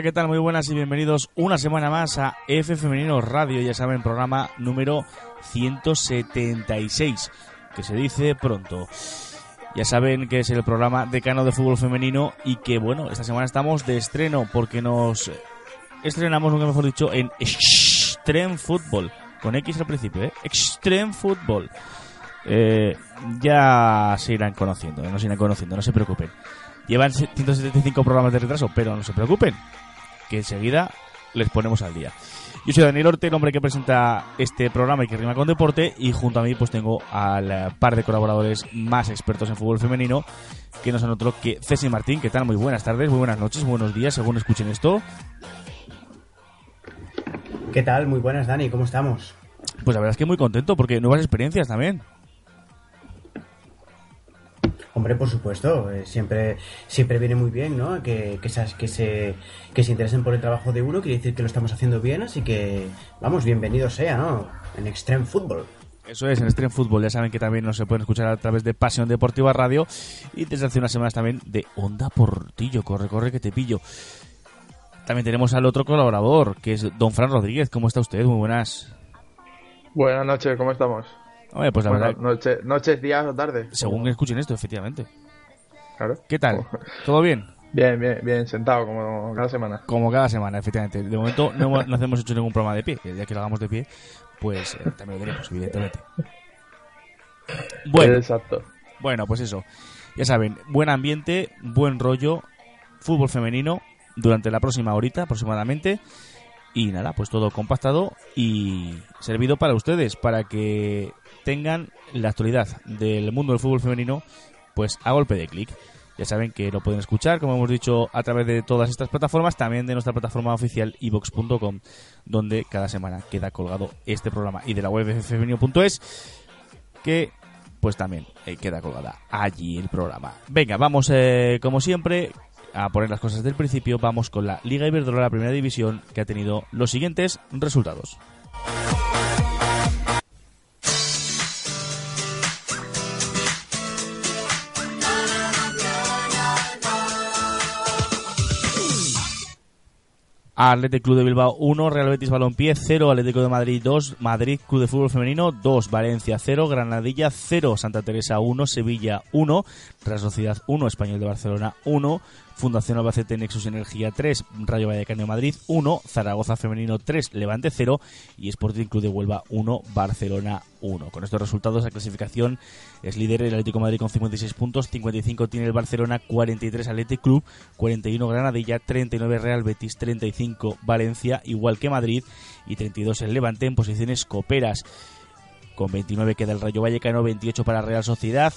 Hola, ¿qué tal? Muy buenas y bienvenidos una semana más a F Femenino Radio, ya saben, programa número 176, que se dice pronto. Ya saben que es el programa decano de fútbol femenino y que, bueno, esta semana estamos de estreno porque nos estrenamos, nunca mejor dicho, en Extreme Football, con X al principio, ¿eh? Extreme Football. Eh, ya se irán conociendo, no se irán conociendo, no se preocupen. Llevan 175 programas de retraso, pero no se preocupen, que enseguida les ponemos al día. Yo soy Daniel Orte, el hombre que presenta este programa y que rima con deporte, y junto a mí pues tengo al eh, par de colaboradores más expertos en fútbol femenino, que no son otro que Ceci Martín. ¿Qué tal? Muy buenas tardes, muy buenas noches, buenos días, según escuchen esto. ¿Qué tal? Muy buenas, Dani, ¿cómo estamos? Pues la verdad es que muy contento porque nuevas experiencias también. Hombre, por supuesto, eh, siempre, siempre viene muy bien, ¿no? Que, que, esas- que, se, que se interesen por el trabajo de uno, quiere decir que lo estamos haciendo bien, así que, vamos, bienvenido sea, ¿no? En Extreme Football. Eso es, en Stream Fútbol. Ya saben que también nos se pueden escuchar a través de Pasión Deportiva Radio y desde hace unas semanas también de Onda Portillo. Corre, corre, que te pillo. También tenemos al otro colaborador, que es Don Fran Rodríguez. ¿Cómo está usted? Muy buenas. Buenas noches, ¿cómo estamos? Oye, pues la Buenas verdad, noches, noches, días o tardes. según escuchen esto, efectivamente. Claro. ¿Qué tal? ¿Todo bien? Bien, bien, bien, sentado como cada semana. Como cada semana, efectivamente. De momento no, hemos- no hemos hecho ningún programa de pie. El día que lo hagamos de pie, pues eh, también lo diremos, evidentemente. Bueno, Exacto. Bueno, pues eso. Ya saben, buen ambiente, buen rollo, fútbol femenino durante la próxima horita aproximadamente. Y nada, pues todo compactado y servido para ustedes, para que tengan la actualidad del mundo del fútbol femenino, pues a golpe de clic. Ya saben que lo pueden escuchar, como hemos dicho, a través de todas estas plataformas, también de nuestra plataforma oficial ivox.com, donde cada semana queda colgado este programa, y de la web femenino.es, que pues también eh, queda colgada allí el programa. Venga, vamos eh, como siempre a poner las cosas del principio. Vamos con la Liga Iberdrola Primera División que ha tenido los siguientes resultados. Atlético Club de Bilbao 1, Real Betis Balompié 0, Atlético de Madrid 2, Madrid Club de Fútbol Femenino 2, Valencia 0, Granadilla 0, Santa Teresa 1, Sevilla 1, Real Sociedad 1, Español de Barcelona 1, Fundación Albacete Nexus Energía 3, Rayo Vallecano Madrid 1, Zaragoza Femenino 3, Levante 0 y Sporting Club de Huelva 1, Barcelona 1. Con estos resultados la clasificación es líder el Atlético de Madrid con 56 puntos, 55 tiene el Barcelona, 43 Athletic Club, 41 Granadilla, 39 Real Betis, 35 Valencia, igual que Madrid y 32 el Levante en posiciones coperas. Con 29 queda el Rayo Vallecano, 28 para Real Sociedad,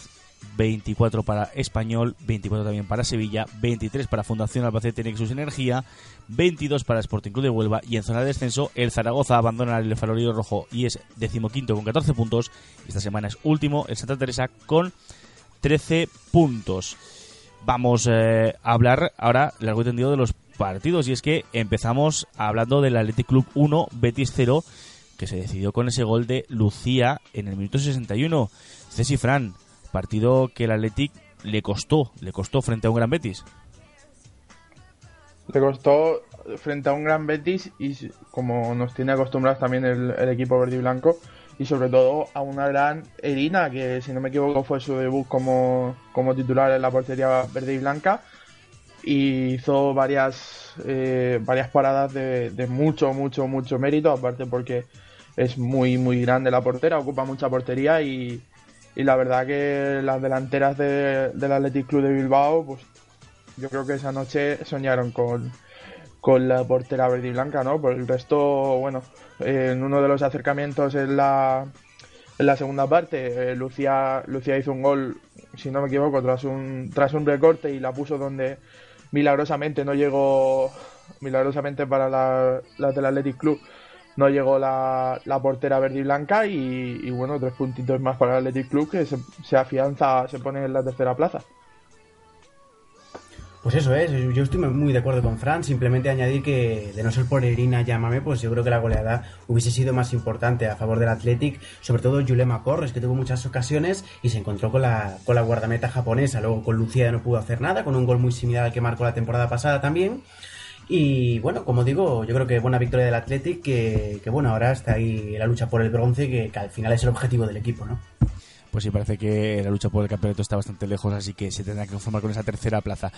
24 para Español, 24 también para Sevilla, 23 para Fundación Albacete Nexus Energía, 22 para Sporting Club de Huelva y en zona de descenso el Zaragoza abandona el Farolillo Rojo y es decimoquinto con 14 puntos. Esta semana es último el Santa Teresa con 13 puntos. Vamos eh, a hablar ahora largo y tendido de los partidos y es que empezamos hablando del Athletic Club 1 Betis 0 que se decidió con ese gol de Lucía en el minuto 61. Ceci Fran, partido que el Athletic le costó, le costó frente a un Gran Betis. Le costó frente a un gran Betis y como nos tiene acostumbrados también el, equipo verde y blanco, y sobre todo a una gran Erina, que si no me equivoco fue su debut como, como titular en la portería verde y blanca, y hizo varias, eh, varias paradas de mucho, mucho, mucho mérito, aparte porque es muy, muy grande la portera, ocupa mucha portería y, y la verdad que las delanteras de- del Athletic Club de Bilbao, pues yo creo que esa noche soñaron con, con la portera verde y blanca, ¿no? Por el resto, bueno, en uno de los acercamientos en la, en la segunda parte, eh, Lucía, Lucía hizo un gol, si no me equivoco, tras un, tras un recorte y la puso donde milagrosamente no llegó, milagrosamente para la, la del Athletic Club, no llegó la, la portera verde y blanca y, bueno, tres puntitos más para el Athletic Club que se, se afianza, se pone en la tercera plaza. Pues eso es, yo estoy muy de acuerdo con Fran, simplemente añadir que de no ser por Erina Llámame, pues yo creo que la goleada hubiese sido más importante a favor del Athletic, sobre todo Yulema Corres, que tuvo muchas ocasiones y se encontró con la, con la guardameta japonesa, luego con Lucía no pudo hacer nada, con un gol muy similar al que marcó la temporada pasada también. Y bueno, como digo, yo creo que buena victoria del Athletic, que, bueno, ahora está ahí la lucha por el bronce, que, al final es el objetivo del equipo, ¿no? Pues sí, parece que la lucha por el campeonato está bastante lejos, así que se tendrá que conformar con esa tercera plaza.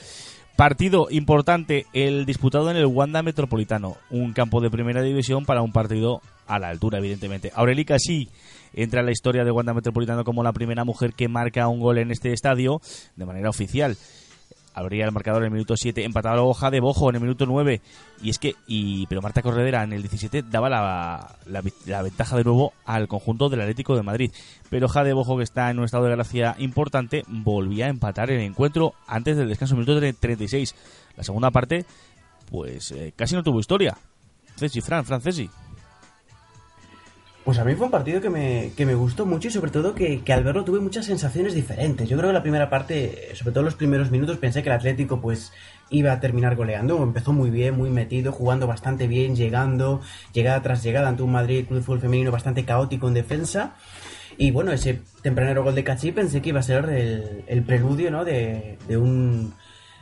Partido importante, el disputado en el Wanda Metropolitano, un campo de primera división para un partido a la altura, evidentemente. Aurelica sí entra en la historia del Wanda Metropolitano como la primera mujer que marca un gol en este estadio de manera oficial. Abría el marcador en el minuto 7, empataba luego Jade Bojo en el minuto 9. Y es que, y, pero Marta Corredera en el 17 daba la, ventaja de nuevo al conjunto del Atlético de Madrid. Pero Jade Bojo, que está en un estado de gracia importante, volvía a empatar el encuentro antes del descanso, minuto 36. La segunda parte, pues eh, casi no tuvo historia. Cesi, Fran, Francesi. Pues a mí fue un partido que me, que me gustó mucho y sobre todo que, que al verlo tuve muchas sensaciones diferentes. Yo creo que la primera parte, sobre todo los primeros minutos, pensé que el Atlético pues iba a terminar goleando. Empezó muy bien, muy metido, jugando bastante bien, llegando, llegada tras llegada ante un Madrid Club Fútbol Femenino bastante caótico en defensa. Y bueno, ese tempranero gol de Cachi pensé que iba a ser el, el preludio, ¿no? De, de un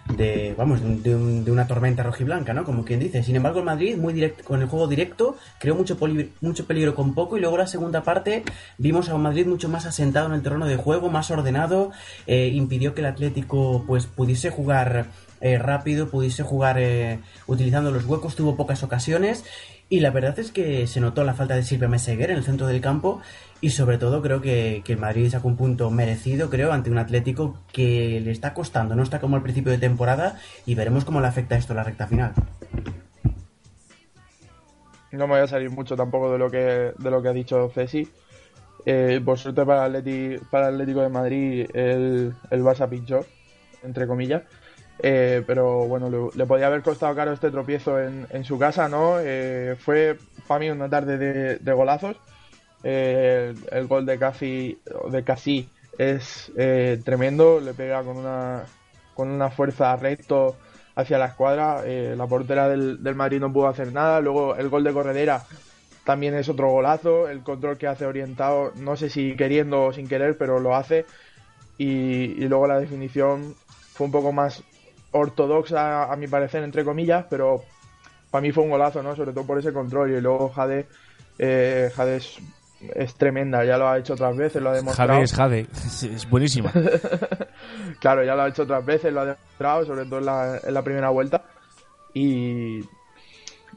de vamos de, un- de una tormenta rojiblanca, ¿no? Como quien dice. Sin embargo, el Madrid muy directo con el juego directo creó mucho mucho peligro con poco y luego la segunda parte vimos a un Madrid mucho más asentado en el terreno de juego, más ordenado, eh, impidió que el Atlético pues pudiese jugar eh, rápido, pudiese jugar eh, utilizando los huecos, tuvo pocas ocasiones y la verdad es que se notó la falta de Silvia Meseguer en el centro del campo y sobre todo creo que, que Madrid sacó un punto merecido, creo, ante un Atlético que le está costando, no está como al principio de temporada y veremos cómo le afecta esto a la recta final. No me voy a salir mucho tampoco de lo que, de lo que ha dicho Cesi. Eh, por suerte para Atleti- para Atlético de Madrid el, el Barça pinchó, entre comillas. Eh, pero bueno, le, podía haber costado caro este tropiezo en, su casa, ¿no? Eh, fue para mí una tarde de, golazos. Eh, el, gol de Casi, de Casi es tremendo, le pega con una, con una fuerza recto hacia la escuadra. la portera del, Madrid no pudo hacer nada. Luego el gol de Corredera también es otro golazo. El control que hace orientado, no sé si queriendo o sin querer, pero lo hace. Y luego la definición fue un poco más ortodoxa, a mi parecer, entre comillas, pero para mí fue un golazo, ¿no? Sobre todo por ese control. Y luego Jade, eh, Jade es, es tremenda, ya lo ha hecho otras veces, lo ha demostrado. Jade es Jade, es, es buenísima. Claro, ya lo ha hecho otras veces, lo ha demostrado, sobre todo en la, en la primera vuelta. Y,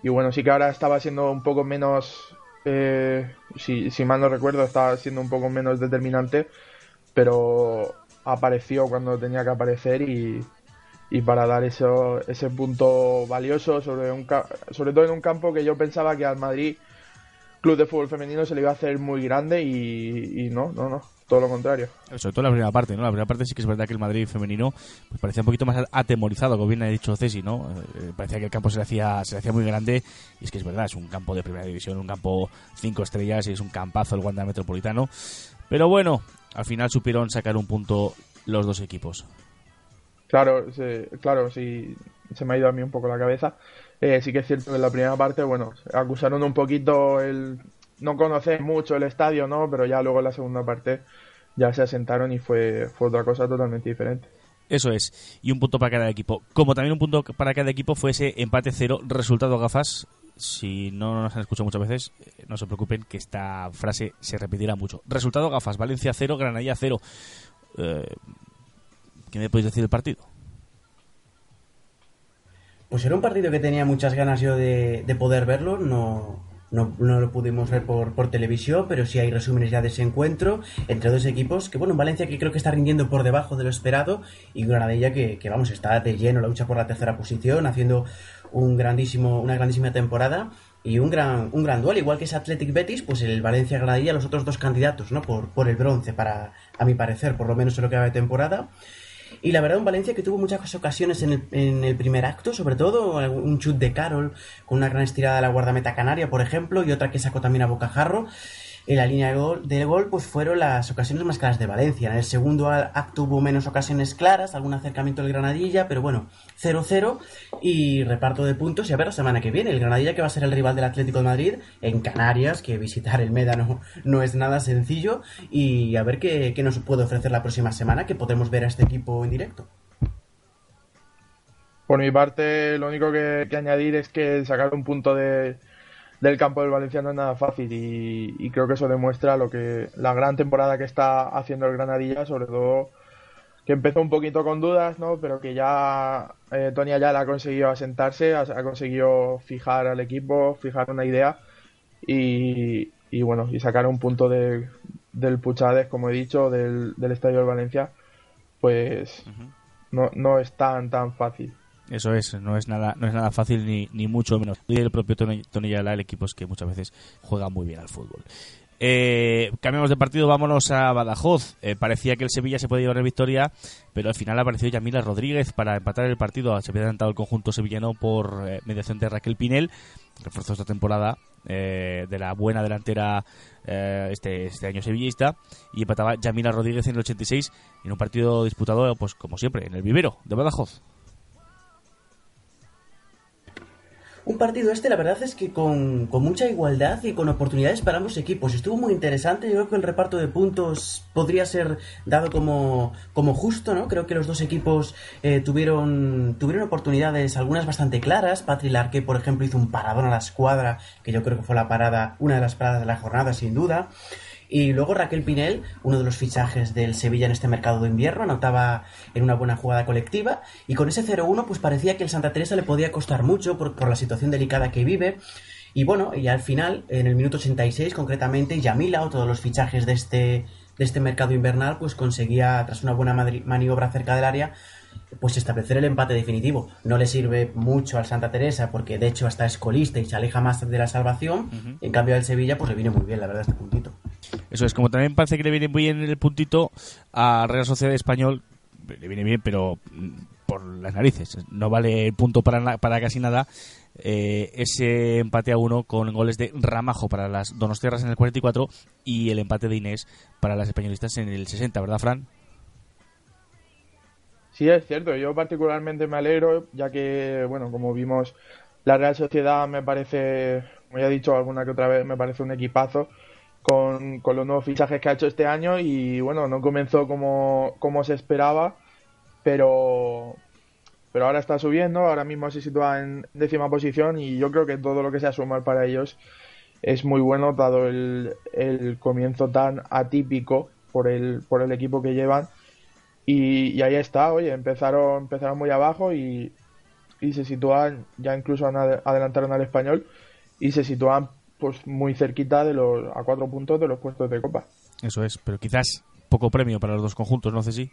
y bueno, sí que ahora estaba siendo un poco menos, eh, si, si mal no recuerdo, estaba siendo un poco menos determinante, pero apareció cuando tenía que aparecer y, y para dar eso, ese punto valioso, sobre, un, sobre todo en un campo que yo pensaba que al Madrid Club de Fútbol Femenino se le iba a hacer muy grande y, y no, no, no, todo lo contrario. Sobre todo la primera parte, ¿no? La primera parte sí que es verdad que el Madrid femenino pues parecía un poquito más atemorizado, como bien ha dicho Cesi, ¿no? Eh, parecía que el campo se le hacía se le hacía muy grande y es que es verdad, es un campo de primera división, un campo cinco estrellas y es un campazo el Wanda Metropolitano. Pero bueno, al final supieron sacar un punto los dos equipos. Claro, claro, sí, se me ha ido a mí un poco la cabeza. Eh, sí que es cierto que en la primera parte, bueno, acusaron un poquito el no conocer mucho el estadio, ¿no? Pero ya luego en la segunda parte ya se asentaron y fue, fue otra cosa totalmente diferente. Eso es, y un punto para cada equipo. Como también un punto para cada equipo fue ese empate cero, resultado gafas, si no nos han escuchado muchas veces, eh, no se preocupen que esta frase se repetirá mucho. Resultado gafas, Valencia 0, Granadilla 0. Eh, ¿Qué me podéis decir del partido? Pues era un partido que tenía muchas ganas yo de, de poder verlo, no, no, lo pudimos ver por, por, televisión, pero sí hay resúmenes ya de ese encuentro entre dos equipos que, bueno, Valencia que creo que está rindiendo por debajo de lo esperado y Granadilla que, que vamos, está de lleno la lucha por la tercera posición, haciendo un grandísimo, una grandísima temporada y un gran, un gran duelo, igual que ese Athletic Betis, pues el Valencia Granadilla, los otros dos candidatos, ¿no? Por, por el bronce, para, a mi parecer, por lo menos en lo que va de temporada. Y la verdad, un Valencia que tuvo muchas ocasiones en el, en el, primer acto, sobre todo un chut de Carol con una gran estirada de la guardameta canaria, por ejemplo, y otra que sacó también a Bocajarro. En la línea de gol, del gol, pues fueron las ocasiones más claras de Valencia. En el segundo acto hubo menos ocasiones claras, algún acercamiento del Granadilla, pero bueno, 0-0 y reparto de puntos. Y a ver la semana que viene, el Granadilla que va a ser el rival del Atlético de Madrid en Canarias, que visitar el Médano no es nada sencillo. Y a ver qué, qué nos puede ofrecer la próxima semana, que podemos ver a este equipo en directo. Por mi parte, lo único que añadir es que sacar un punto de, del campo del Valencia no es nada fácil y, y, creo que eso demuestra lo que la gran temporada que está haciendo el Granadilla, sobre todo que empezó un poquito con dudas, ¿no? Pero que ya eh, Tony Ayala ha conseguido asentarse, ha, ha, conseguido fijar al equipo, fijar una idea y, y bueno, y sacar un punto de, del Puchades, como he dicho, del, del Estadio del Valencia, pues uh -huh. no, no es tan tan fácil. Eso es, no es nada, no es nada fácil ni, ni mucho menos. Y el propio Tony, Tony el equipo es que muchas veces juega muy bien al fútbol. Eh, cambiamos de partido, vámonos a Badajoz. Eh, parecía que el Sevilla se podía llevar la victoria, pero al final apareció Yamila Rodríguez para empatar el partido. Se había adelantado el conjunto sevillano por eh, mediación de Raquel Pinel, refuerzo esta temporada eh, de la buena delantera eh, este, este año sevillista, y empataba Yamila Rodríguez en el 86 en un partido disputado, pues como siempre, en el vivero de Badajoz. Un partido este, la verdad es que con, con, mucha igualdad y con oportunidades para ambos equipos. Estuvo muy interesante. Yo creo que el reparto de puntos podría ser dado como, como justo, ¿no? Creo que los dos equipos eh, tuvieron, tuvieron oportunidades, algunas bastante claras. Patri Larque, por ejemplo, hizo un paradón a la escuadra, que yo creo que fue la parada, una de las paradas de la jornada, sin duda. Y luego Raquel Pinel, uno de los fichajes del Sevilla en este mercado de invierno, anotaba en una buena jugada colectiva. Y con ese 0-1, pues parecía que el Santa Teresa le podía costar mucho por, por, la situación delicada que vive. Y bueno, y al final, en el minuto 86 concretamente, Yamila, otro de los fichajes de este, de este mercado invernal, pues conseguía, tras una buena maniobra cerca del área, pues establecer el empate definitivo. No le sirve mucho al Santa Teresa porque de hecho hasta es colista y se aleja más de la salvación. Uh -huh. En cambio al Sevilla pues le viene muy bien, la verdad, este puntito. Eso es, como también parece que le viene muy bien el puntito a Real Sociedad Español, le viene bien, pero por las narices. No vale el punto para, para casi nada. Eh, ese empate a uno con goles de Ramajo para las Donostiarras en el 44 y el empate de Inés para las españolistas en el 60, ¿verdad, Fran? Sí, es cierto. Yo particularmente me alegro, ya que, bueno, como vimos, la Real Sociedad me parece, como ya he dicho alguna que otra vez, me parece un equipazo con, con los nuevos fichajes que ha hecho este año y, bueno, no comenzó como, como se esperaba, pero, pero ahora está subiendo, ahora mismo se sitúa en décima posición y yo creo que todo lo que sea sumar para ellos es muy bueno, dado el, el comienzo tan atípico por el, por el equipo que llevan. Y, ahí está, oye, empezaron, empezaron muy abajo y, y se sitúan, ya incluso adelantaron al español y se sitúan pues muy cerquita de los, a cuatro puntos de los puestos de copa. Eso es, pero quizás poco premio para los dos conjuntos, no sé si.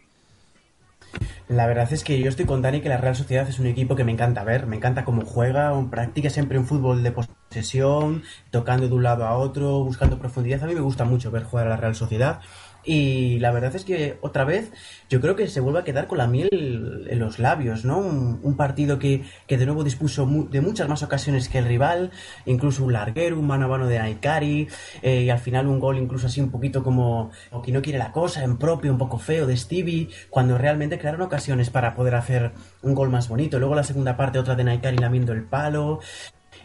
La verdad es que yo estoy con Dani que la Real Sociedad es un equipo que me encanta ver, me encanta cómo juega, practica siempre un fútbol de posesión, tocando de un lado a otro, buscando profundidad. A mí me gusta mucho ver jugar a la Real Sociedad y la verdad es que otra vez yo creo que se vuelve a quedar con la miel en los labios, ¿no? Un, partido que, que, de nuevo dispuso mu de muchas más ocasiones que el rival, incluso un larguero, un mano a mano de Naikari, eh, y al final un gol incluso así un poquito como o que no quiere la cosa, en propio, un poco feo de Stevie, cuando realmente crearon ocasiones para poder hacer un gol más bonito. Luego la segunda parte otra de Naikari lamiendo el palo.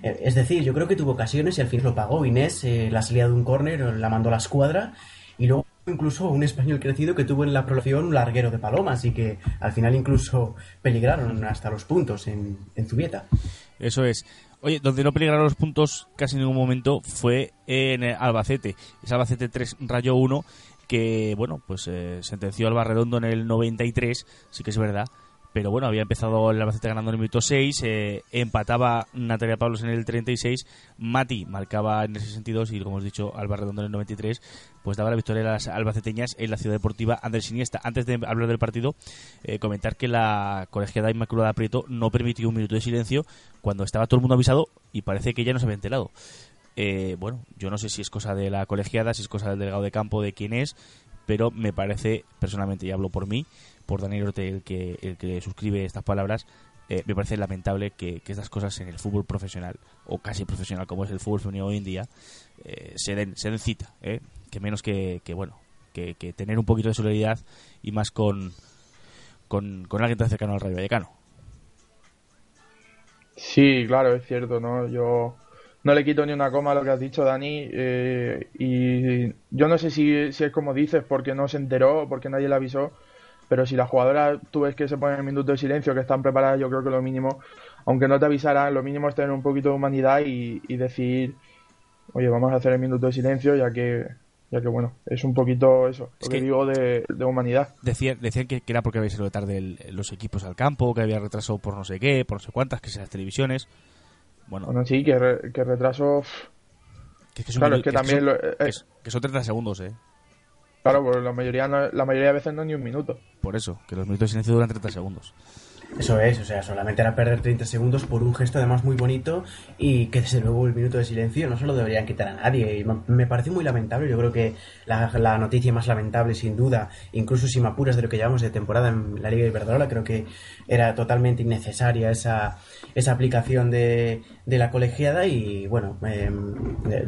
Eh, es decir, yo creo que tuvo ocasiones y al fin lo pagó Inés, eh, la salida de un córner, la mandó a la escuadra y luego incluso un español crecido que tuvo en la prolongación un larguero de paloma, así que al final incluso peligraron hasta los puntos en, en Zubieta. Eso es. Oye, donde no peligraron los puntos casi en ningún momento fue en Albacete. Es Albacete 3, Rayo 1, que, bueno, pues eh, sentenció al Barredondo en el 93, sí que es verdad. Pero bueno, había empezado el Albacete ganando en el minuto 6, eh, empataba Natalia Pablos en el 36, Mati marcaba en el 62 y, como os dicho, Alba Redondo en el 93, pues daba la victoria a las albaceteñas en la ciudad deportiva Andrés Iniesta. Antes de hablar del partido, eh, comentar que la colegiada Inmaculada Prieto no permitió un minuto de silencio cuando estaba todo el mundo avisado y parece que ya no se había enterado. Eh, bueno, yo no sé si es cosa de la colegiada, si es cosa del delegado de campo, de quién es, pero me parece, personalmente, y hablo por mí, por Daniel Orte, el que, el que suscribe estas palabras, eh, me parece lamentable que, estas cosas en el fútbol profesional, o casi profesional como es el fútbol femenino hoy en día, eh, se, den, se den cita, ¿eh? que menos que, bueno, que, tener un poquito de solidaridad y más con, con, con alguien tan cercano al Rayo Vallecano. Sí, claro, es cierto, ¿no? Yo no le quito ni una coma a lo que has dicho, Dani. Eh, y yo no sé si, si, es como dices, porque no se enteró, porque nadie le avisó. Pero si la jugadora tú ves que se ponen en minuto de silencio, que están preparadas, yo creo que lo mínimo, aunque no te avisaran, lo mínimo es tener un poquito de humanidad y, decir, oye, vamos a hacer el minuto de silencio, ya que, ya que bueno, es un poquito eso, lo que, digo de, humanidad. Decían, decían que, era porque había sido tarde los equipos al campo, que había retraso por no sé qué, por no sé cuántas, que sean las televisiones. Bueno, sí, que, retraso. Que, claro, es que, también. Eh, que, son 30 segundos, ¿eh? Claro, pues la mayoría, la mayoría de veces no ni un minuto. Por eso, que los minutos de silencio duran 30 segundos. Eso es, o sea, solamente era perder 30 segundos por un gesto además muy bonito y que desde luego el minuto de silencio no se lo deberían quitar a nadie. Y me parece muy lamentable, yo creo que la, la, noticia más lamentable sin duda, incluso si me apuras de lo que llevamos de temporada en la Liga de Iberdrola, creo que era totalmente innecesaria esa, esa aplicación de, de la colegiada y bueno, eh,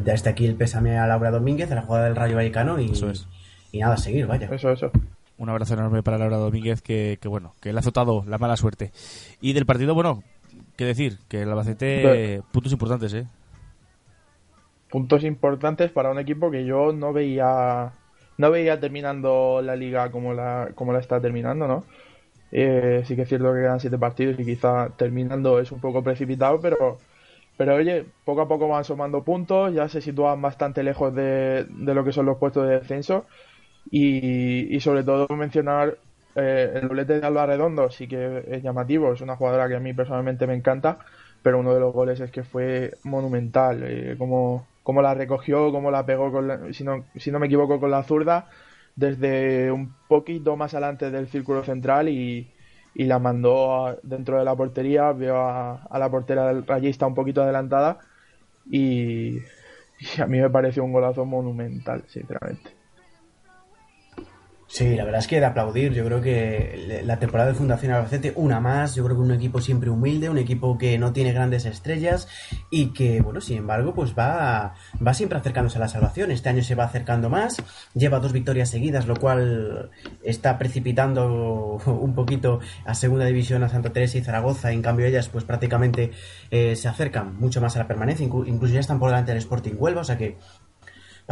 desde aquí el pésame a Laura Domínguez, a la jugada del Rayo Vallecano y, y nada, a seguir, vaya. Eso, eso. Un abrazo enorme para Laura Domínguez que, bueno que le ha azotado la mala suerte. Y del partido bueno qué decir que el Albacete puntos importantes eh puntos importantes para un equipo que yo no veía no veía terminando la liga como la como la está terminando no eh, sí que es cierto que quedan siete partidos y quizá terminando es un poco precipitado pero pero oye, poco a poco van sumando puntos, ya se sitúan bastante lejos de, de lo que son los puestos de descenso y, sobre todo mencionar eh, el doblete de Alba Redondo, sí que es llamativo, es una jugadora que a mí personalmente me encanta, pero uno de los goles es que fue monumental, eh, como, la recogió, como la pegó, con si, no, si no me equivoco, con la zurda, desde un poquito más adelante del círculo central y, la mandó dentro de la portería, veo a, la portera del rayista un poquito adelantada y, y a mí me pareció un golazo monumental, sinceramente. Sí, la verdad es que de aplaudir. Yo creo que la temporada de Fundación Albacete, una más. Yo creo que un equipo siempre humilde, un equipo que no tiene grandes estrellas y que, bueno, sin embargo, pues va, va siempre acercándose a la salvación. Este año se va acercando más. Lleva dos victorias seguidas, lo cual está precipitando un poquito a Segunda División a Santa Teresa y Zaragoza. En cambio, ellas, pues prácticamente eh, se acercan mucho más a la permanencia. Incluso ya están por delante del Sporting Huelva, o sea que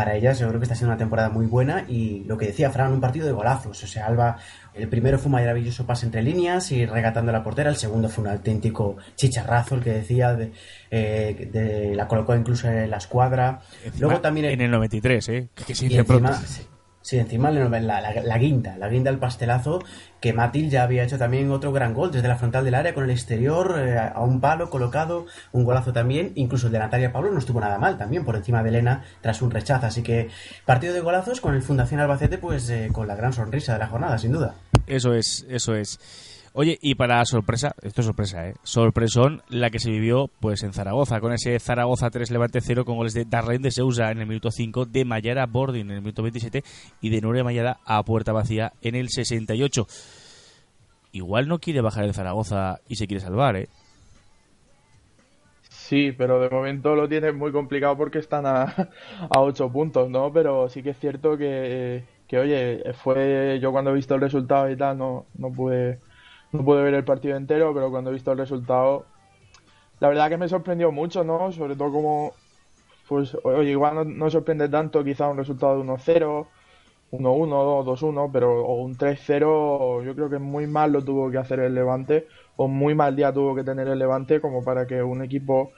para ellas yo creo que está siendo una temporada muy buena y lo que decía Fran, un partido de golazos, o sea, Alba, el primero fue un maravilloso pase entre líneas y regatando la portera, el segundo fue un auténtico chicharrazo, el que decía, de, eh, la colocó incluso en la escuadra. Luego también... En el 93, ¿eh? Que se dice pronto. Sí, encima la, la, guinda, la guinda, el pastelazo, que Matil ya había hecho también otro gran gol desde la frontal del área con el exterior, eh, a un palo colocado, un golazo también, incluso el de Natalia Pablo no estuvo nada mal también, por encima de Elena tras un rechazo, así que partido de golazos con el Fundación Albacete, pues eh, con la gran sonrisa de la jornada, sin duda. Eso es, eso es. Oye, y para sorpresa, esto es sorpresa, ¿eh? Sorpresón la que se vivió pues en Zaragoza, con ese Zaragoza 3 Levante 0 con goles de Darlene de Sousa en el minuto 5, de Mayara Bordin en el minuto 27 y de Nuria Mayada a puerta vacía en el 68. Igual no quiere bajar el Zaragoza y se quiere salvar, ¿eh? Sí, pero de momento lo tiene muy complicado porque están a, a 8 puntos, ¿no? Pero sí que es cierto que, que, oye, fue yo cuando he visto el resultado y tal, no, no pude no pude ver el partido entero, pero cuando he visto el resultado, la verdad que me sorprendió mucho, ¿no? Sobre todo como, pues, oye, igual no, sorprende tanto quizá un resultado de 1-0, 1-1, 2-1, pero o un 3-0, yo creo que muy mal lo tuvo que hacer el Levante, o muy mal día tuvo que tener el Levante como para que un equipo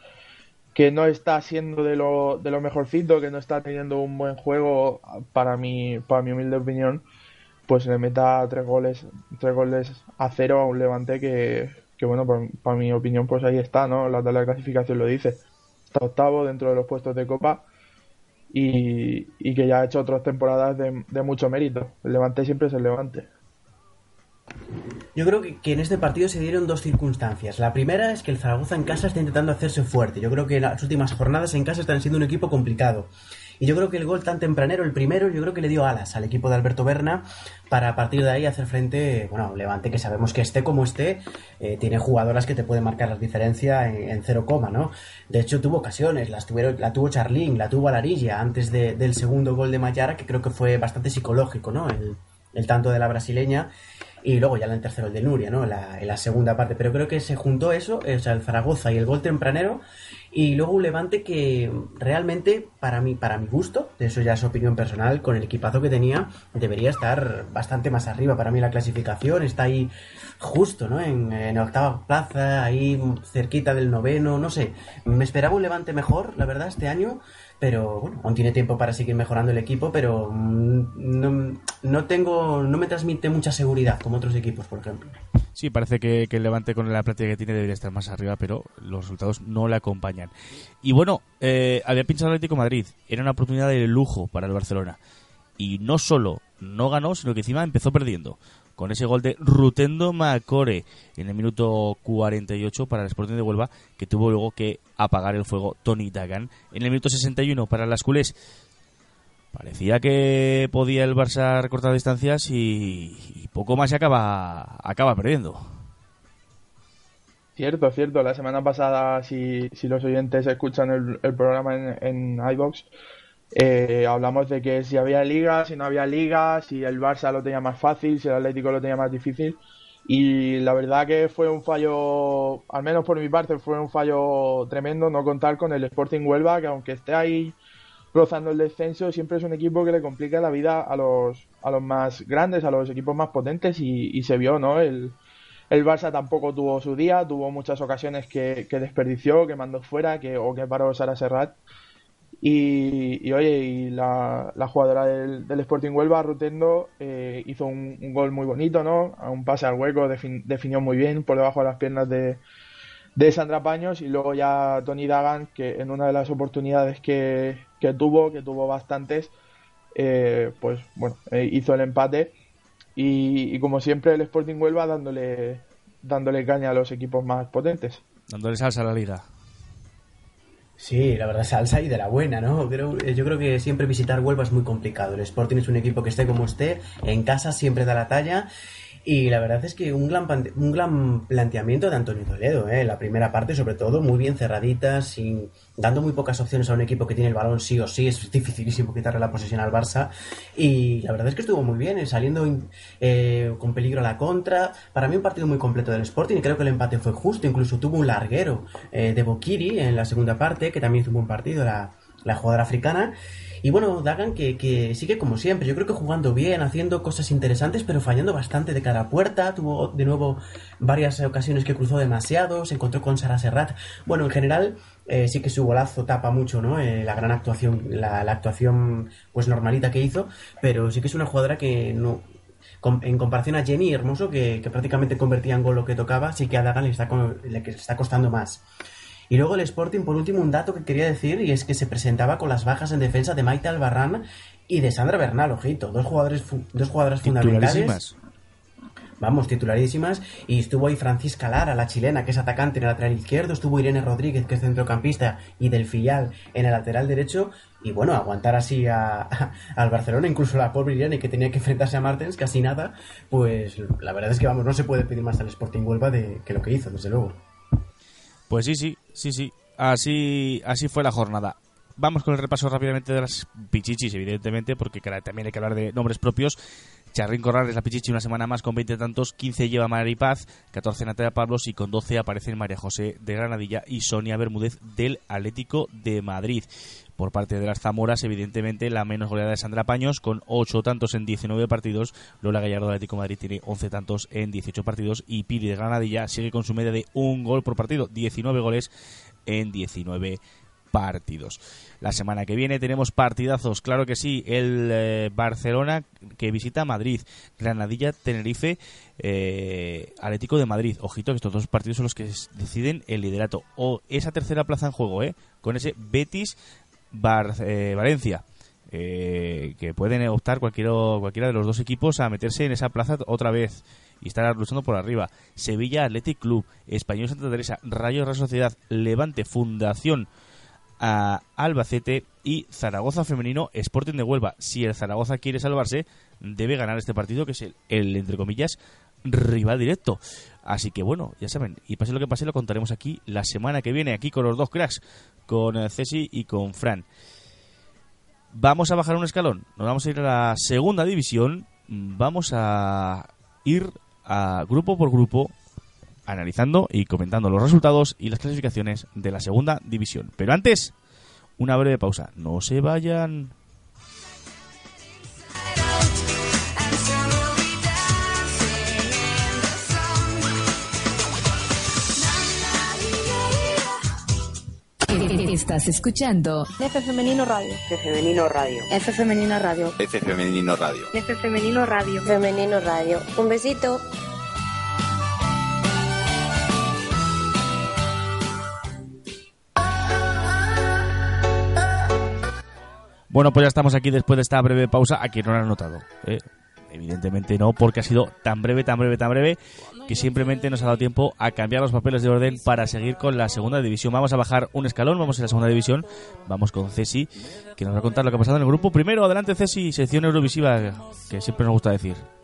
que no está siendo de lo, de lo mejorcito, que no está teniendo un buen juego, para mi, para mi humilde opinión, pues le meta tres goles, tres goles a cero a un Levante que, que bueno, para, mi opinión, pues ahí está, ¿no? La tabla de clasificación lo dice. Está octavo dentro de los puestos de Copa y, y que ya ha hecho otras temporadas de, de mucho mérito. El Levante siempre es el Levante. Yo creo que, en este partido se dieron dos circunstancias. La primera es que el Zaragoza en casa está intentando hacerse fuerte. Yo creo que las últimas jornadas en casa están siendo un equipo complicado. Y yo creo que el gol tan tempranero, el primero, yo creo que le dio alas al equipo de Alberto Berna para a partir de ahí hacer frente, bueno, Levante que sabemos que esté como esté, eh, tiene jugadoras que te pueden marcar la diferencia en, cero coma, ¿no? De hecho tuvo ocasiones, las tuvieron, la tuvo Charlín, la tuvo Alarilla antes del segundo gol de Mayara, que creo que fue bastante psicológico, ¿no? El, tanto de la brasileña y luego ya en el tercero el de Nuria, ¿no? La, en la segunda parte. Pero creo que se juntó eso, o sea, el Zaragoza y el gol tempranero, y luego un Levante que realmente, para mí, para mi gusto, eso ya es opinión personal, con el equipazo que tenía, debería estar bastante más arriba. Para mí la clasificación está ahí justo, ¿no? En, en octava plaza, ahí cerquita del noveno, no sé. Me esperaba un Levante mejor, la verdad, este año pero bueno, aún tiene tiempo para seguir mejorando el equipo, pero mm, no, no, tengo, no me transmite mucha seguridad como otros equipos, por ejemplo. Sí, parece que, el Levante con la práctica que tiene debería estar más arriba, pero los resultados no le acompañan. Y bueno, eh, había pinchado el Atlético Madrid, era una oportunidad de lujo para el Barcelona. Y no solo no ganó, sino que encima empezó perdiendo con ese gol de Rutendo Macore en el minuto 48 para el Sporting de Huelva, que tuvo luego que apagar el fuego Tony Dagan. En el minuto 61 para las culés, parecía que podía el Barça recortar distancias y, poco más se acaba, acaba perdiendo. Cierto, cierto. La semana pasada, si, si los oyentes escuchan el, programa en, en iBox, eh, hablamos de que si había liga, si no había liga, si el Barça lo tenía más fácil, si el Atlético lo tenía más difícil. Y la verdad que fue un fallo, al menos por mi parte, fue un fallo tremendo no contar con el Sporting Huelva, que aunque esté ahí rozando el descenso, siempre es un equipo que le complica la vida a los, a los más grandes, a los equipos más potentes y, se vio, ¿no? El, el Barça tampoco tuvo su día, tuvo muchas ocasiones que, desperdició, que mandó fuera, que, o que paró Sara Serrat. Y, oye, y la, jugadora del, Sporting Huelva, Rutendo, eh, hizo un, gol muy bonito, ¿no? A un pase al hueco, definió muy bien por debajo de las piernas de, Sandra Paños. Y luego ya Tony Dagan, que en una de las oportunidades que, tuvo, que tuvo bastantes, eh, pues bueno, eh, hizo el empate. Y, y, como siempre, el Sporting Huelva dándole, dándole caña a los equipos más potentes. Dándole salsa a la liga. Sí, la verdad, salsa y de la buena, ¿no? Eh, yo creo que siempre visitar Huelva es muy complicado. El Sporting es un equipo que esté como esté, en casa siempre da la talla y la verdad es que un gran, un gran planteamiento de Antonio Toledo, ¿eh? la primera parte sobre todo, muy bien cerradita, sin, dando muy pocas opciones a un equipo que tiene el balón sí o sí, es dificilísimo quitarle la posesión al Barça. Y la verdad es que estuvo muy bien, ¿eh? saliendo eh, con peligro a la contra. Para mí un partido muy completo del Sporting creo que el empate fue justo, incluso tuvo un larguero eh, de Bokiri en la segunda parte, que también hizo un buen partido, la, la jugadora africana. Y bueno, Dagan que, que, sigue como siempre, yo creo que jugando bien, haciendo cosas interesantes, pero fallando bastante de cada puerta. Tuvo de nuevo varias ocasiones que cruzó demasiado, se encontró con Sara Serrat. Bueno, en general, eh, sí que su golazo tapa mucho, ¿no? Eh, la gran actuación, la, actuación pues normalita que hizo, pero sí que es una jugadora que no, en comparación a Jenny Hermoso, que, prácticamente convertía en gol lo que tocaba, sí que a Dagan le está, le está costando más. Y luego el Sporting, por último, un dato que quería decir, y es que se presentaba con las bajas en defensa de Maite Albarrán y de Sandra Bernal, ojito, dos jugadores dos jugadoras fundamentales. Vamos, titularísimas. Y estuvo ahí Francisca Lara, la chilena, que es atacante en el lateral izquierdo. Estuvo Irene Rodríguez, que es centrocampista y del filial en el lateral derecho. Y bueno, aguantar así a, al Barcelona, incluso la pobre Irene, que tenía que enfrentarse a Martens, casi nada. Pues la verdad es que, vamos, no se puede pedir más al Sporting Huelva de, que lo que hizo, desde luego. Pues sí, sí, sí, sí. Así, así fue la jornada. Vamos con el repaso rápidamente de las pichichis, evidentemente, porque también hay que hablar de nombres propios. Charrín Corrales, la pichichi, una semana más con 20 tantos, 15 lleva Mari Paz, 14 Natalia Pablos y con 12 aparecen María José de Granadilla y Sonia Bermúdez del Atlético de Madrid. Por parte de las Zamoras, evidentemente, la menos goleada de Sandra Paños, con 8 tantos en 19 partidos. Lola Gallardo del Atlético de Madrid tiene 11 tantos en 18 partidos. Y Piri de Granadilla sigue con su media de un gol por partido, 19 goles en 19 partidos. La semana que viene tenemos partidazos, claro que sí, el eh, Barcelona que visita Madrid, Granadilla, Tenerife, eh, Atlético de Madrid. Ojito que estos dos partidos son los que deciden el liderato. O esa tercera plaza en juego, ¿eh? Con ese Betis Bar eh, Valencia. Eh, que pueden optar cualquiera, cualquiera de los dos equipos a meterse en esa plaza otra vez y estar luchando por arriba. Sevilla Athletic Club, Español Santa Teresa, Rayo Real Sociedad, Levante Fundación a Albacete y Zaragoza Femenino Sporting de Huelva. Si el Zaragoza quiere salvarse, debe ganar este partido que es el, el entre comillas rival directo. Así que bueno, ya saben, y pase lo que pase lo contaremos aquí la semana que viene, aquí con los dos cracks, con eh, Ceci y con Fran. Vamos a bajar un escalón, nos vamos a ir a la segunda división, vamos a ir a grupo por grupo analizando y comentando los resultados y las clasificaciones de la segunda división. Pero antes, una breve pausa. No se vayan. Estás escuchando F Femenino Radio. F Femenino Radio. F Femenino Radio. F Femenino Radio. F Femenino Radio. Femenino Radio. Un besito. Bueno, pues ya estamos aquí después de esta breve pausa. Aquí no lo han notado. ¿eh? Evidentemente no, porque ha sido tan breve, tan breve, tan breve que simplemente nos ha dado tiempo a cambiar los papeles de orden para seguir con la segunda división. Vamos a bajar un escalón, vamos a la segunda división. Vamos con Ceci, que nos va a contar lo que ha pasado en el grupo. Primero, adelante Ceci, sección Eurovisiva, que siempre nos gusta decir.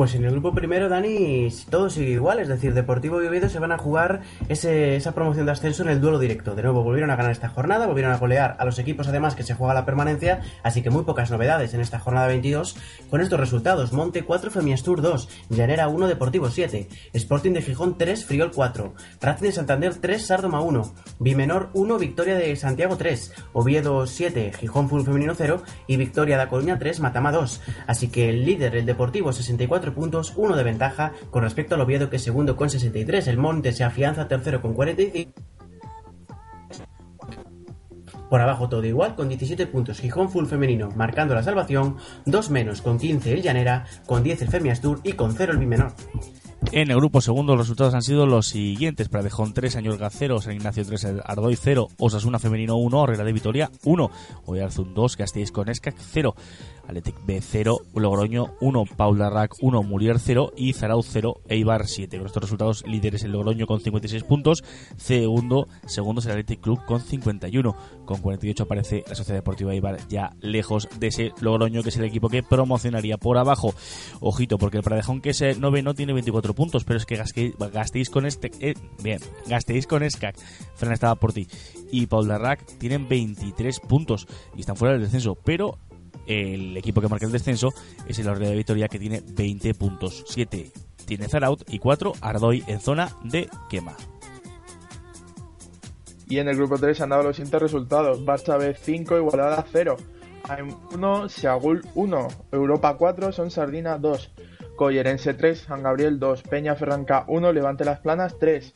Pues en el grupo primero, Dani, todo sigue igual, es decir, Deportivo y Oviedo se van a jugar ese, esa promoción de ascenso en el duelo directo. De nuevo, volvieron a ganar esta jornada, volvieron a golear a los equipos además que se juega la permanencia, así que muy pocas novedades en esta jornada 22 con estos resultados. Monte 4, Femiastur 2, Llanera 1, Deportivo 7, Sporting de Gijón 3, Friol 4, Racing de Santander 3, Sardoma 1, Bimenor 1, Victoria de Santiago 3, Oviedo 7, Gijón Full Femenino 0 y Victoria de Coruña 3, Matama 2. Así que el líder, el Deportivo 64 puntos, uno de ventaja con respecto al Oviedo que es segundo con 63. El Monte se afianza tercero con 45. Por abajo todo igual, con 17 puntos Gijón Full Femenino, marcando la salvación, 2 menos con 15 el Llanera, con 10 el Femiastur y con 0 el Bimenor. En el grupo segundo los resultados han sido los siguientes. Para Dejón 3, Añolga 0, San Ignacio 3, Ardoy 0, Osasuna Femenino 1, Herrera de Vitoria 1, Oyarzún 2, Castells con Escac 0, Athletic B 0, Logroño 1, Paula Rack 1, Murier 0 y Zarauz 0, Eibar 7. Con estos resultados líderes el Logroño con 56 puntos, segundo, segundo es el Athletic Club con 51. Con 48 aparece la Sociedad Deportiva Eibar ya lejos de ese Logroño que es el equipo que promocionaría por abajo. Ojito, porque el Pradejón que es noveno tiene 24 puntos, pero es que gastéis con este... Eh, bien, gastéis con Escac. Fran estaba por ti. Y Paul Darrac tienen 23 puntos y están fuera del descenso, pero el equipo que marca el descenso es el Orrea de Vitoria que tiene 20 puntos. 7 tiene Zaraut y 4 Ardoy en zona de quema. Y en el grupo 3 han dado los siguientes resultados. Barça B 5, Igualada 0. AM 1, Seagul 1. Europa 4, Son Sardina 2. Collerense 3, San Gabriel 2. Peña Ferranca 1, Levante Las Planas 3.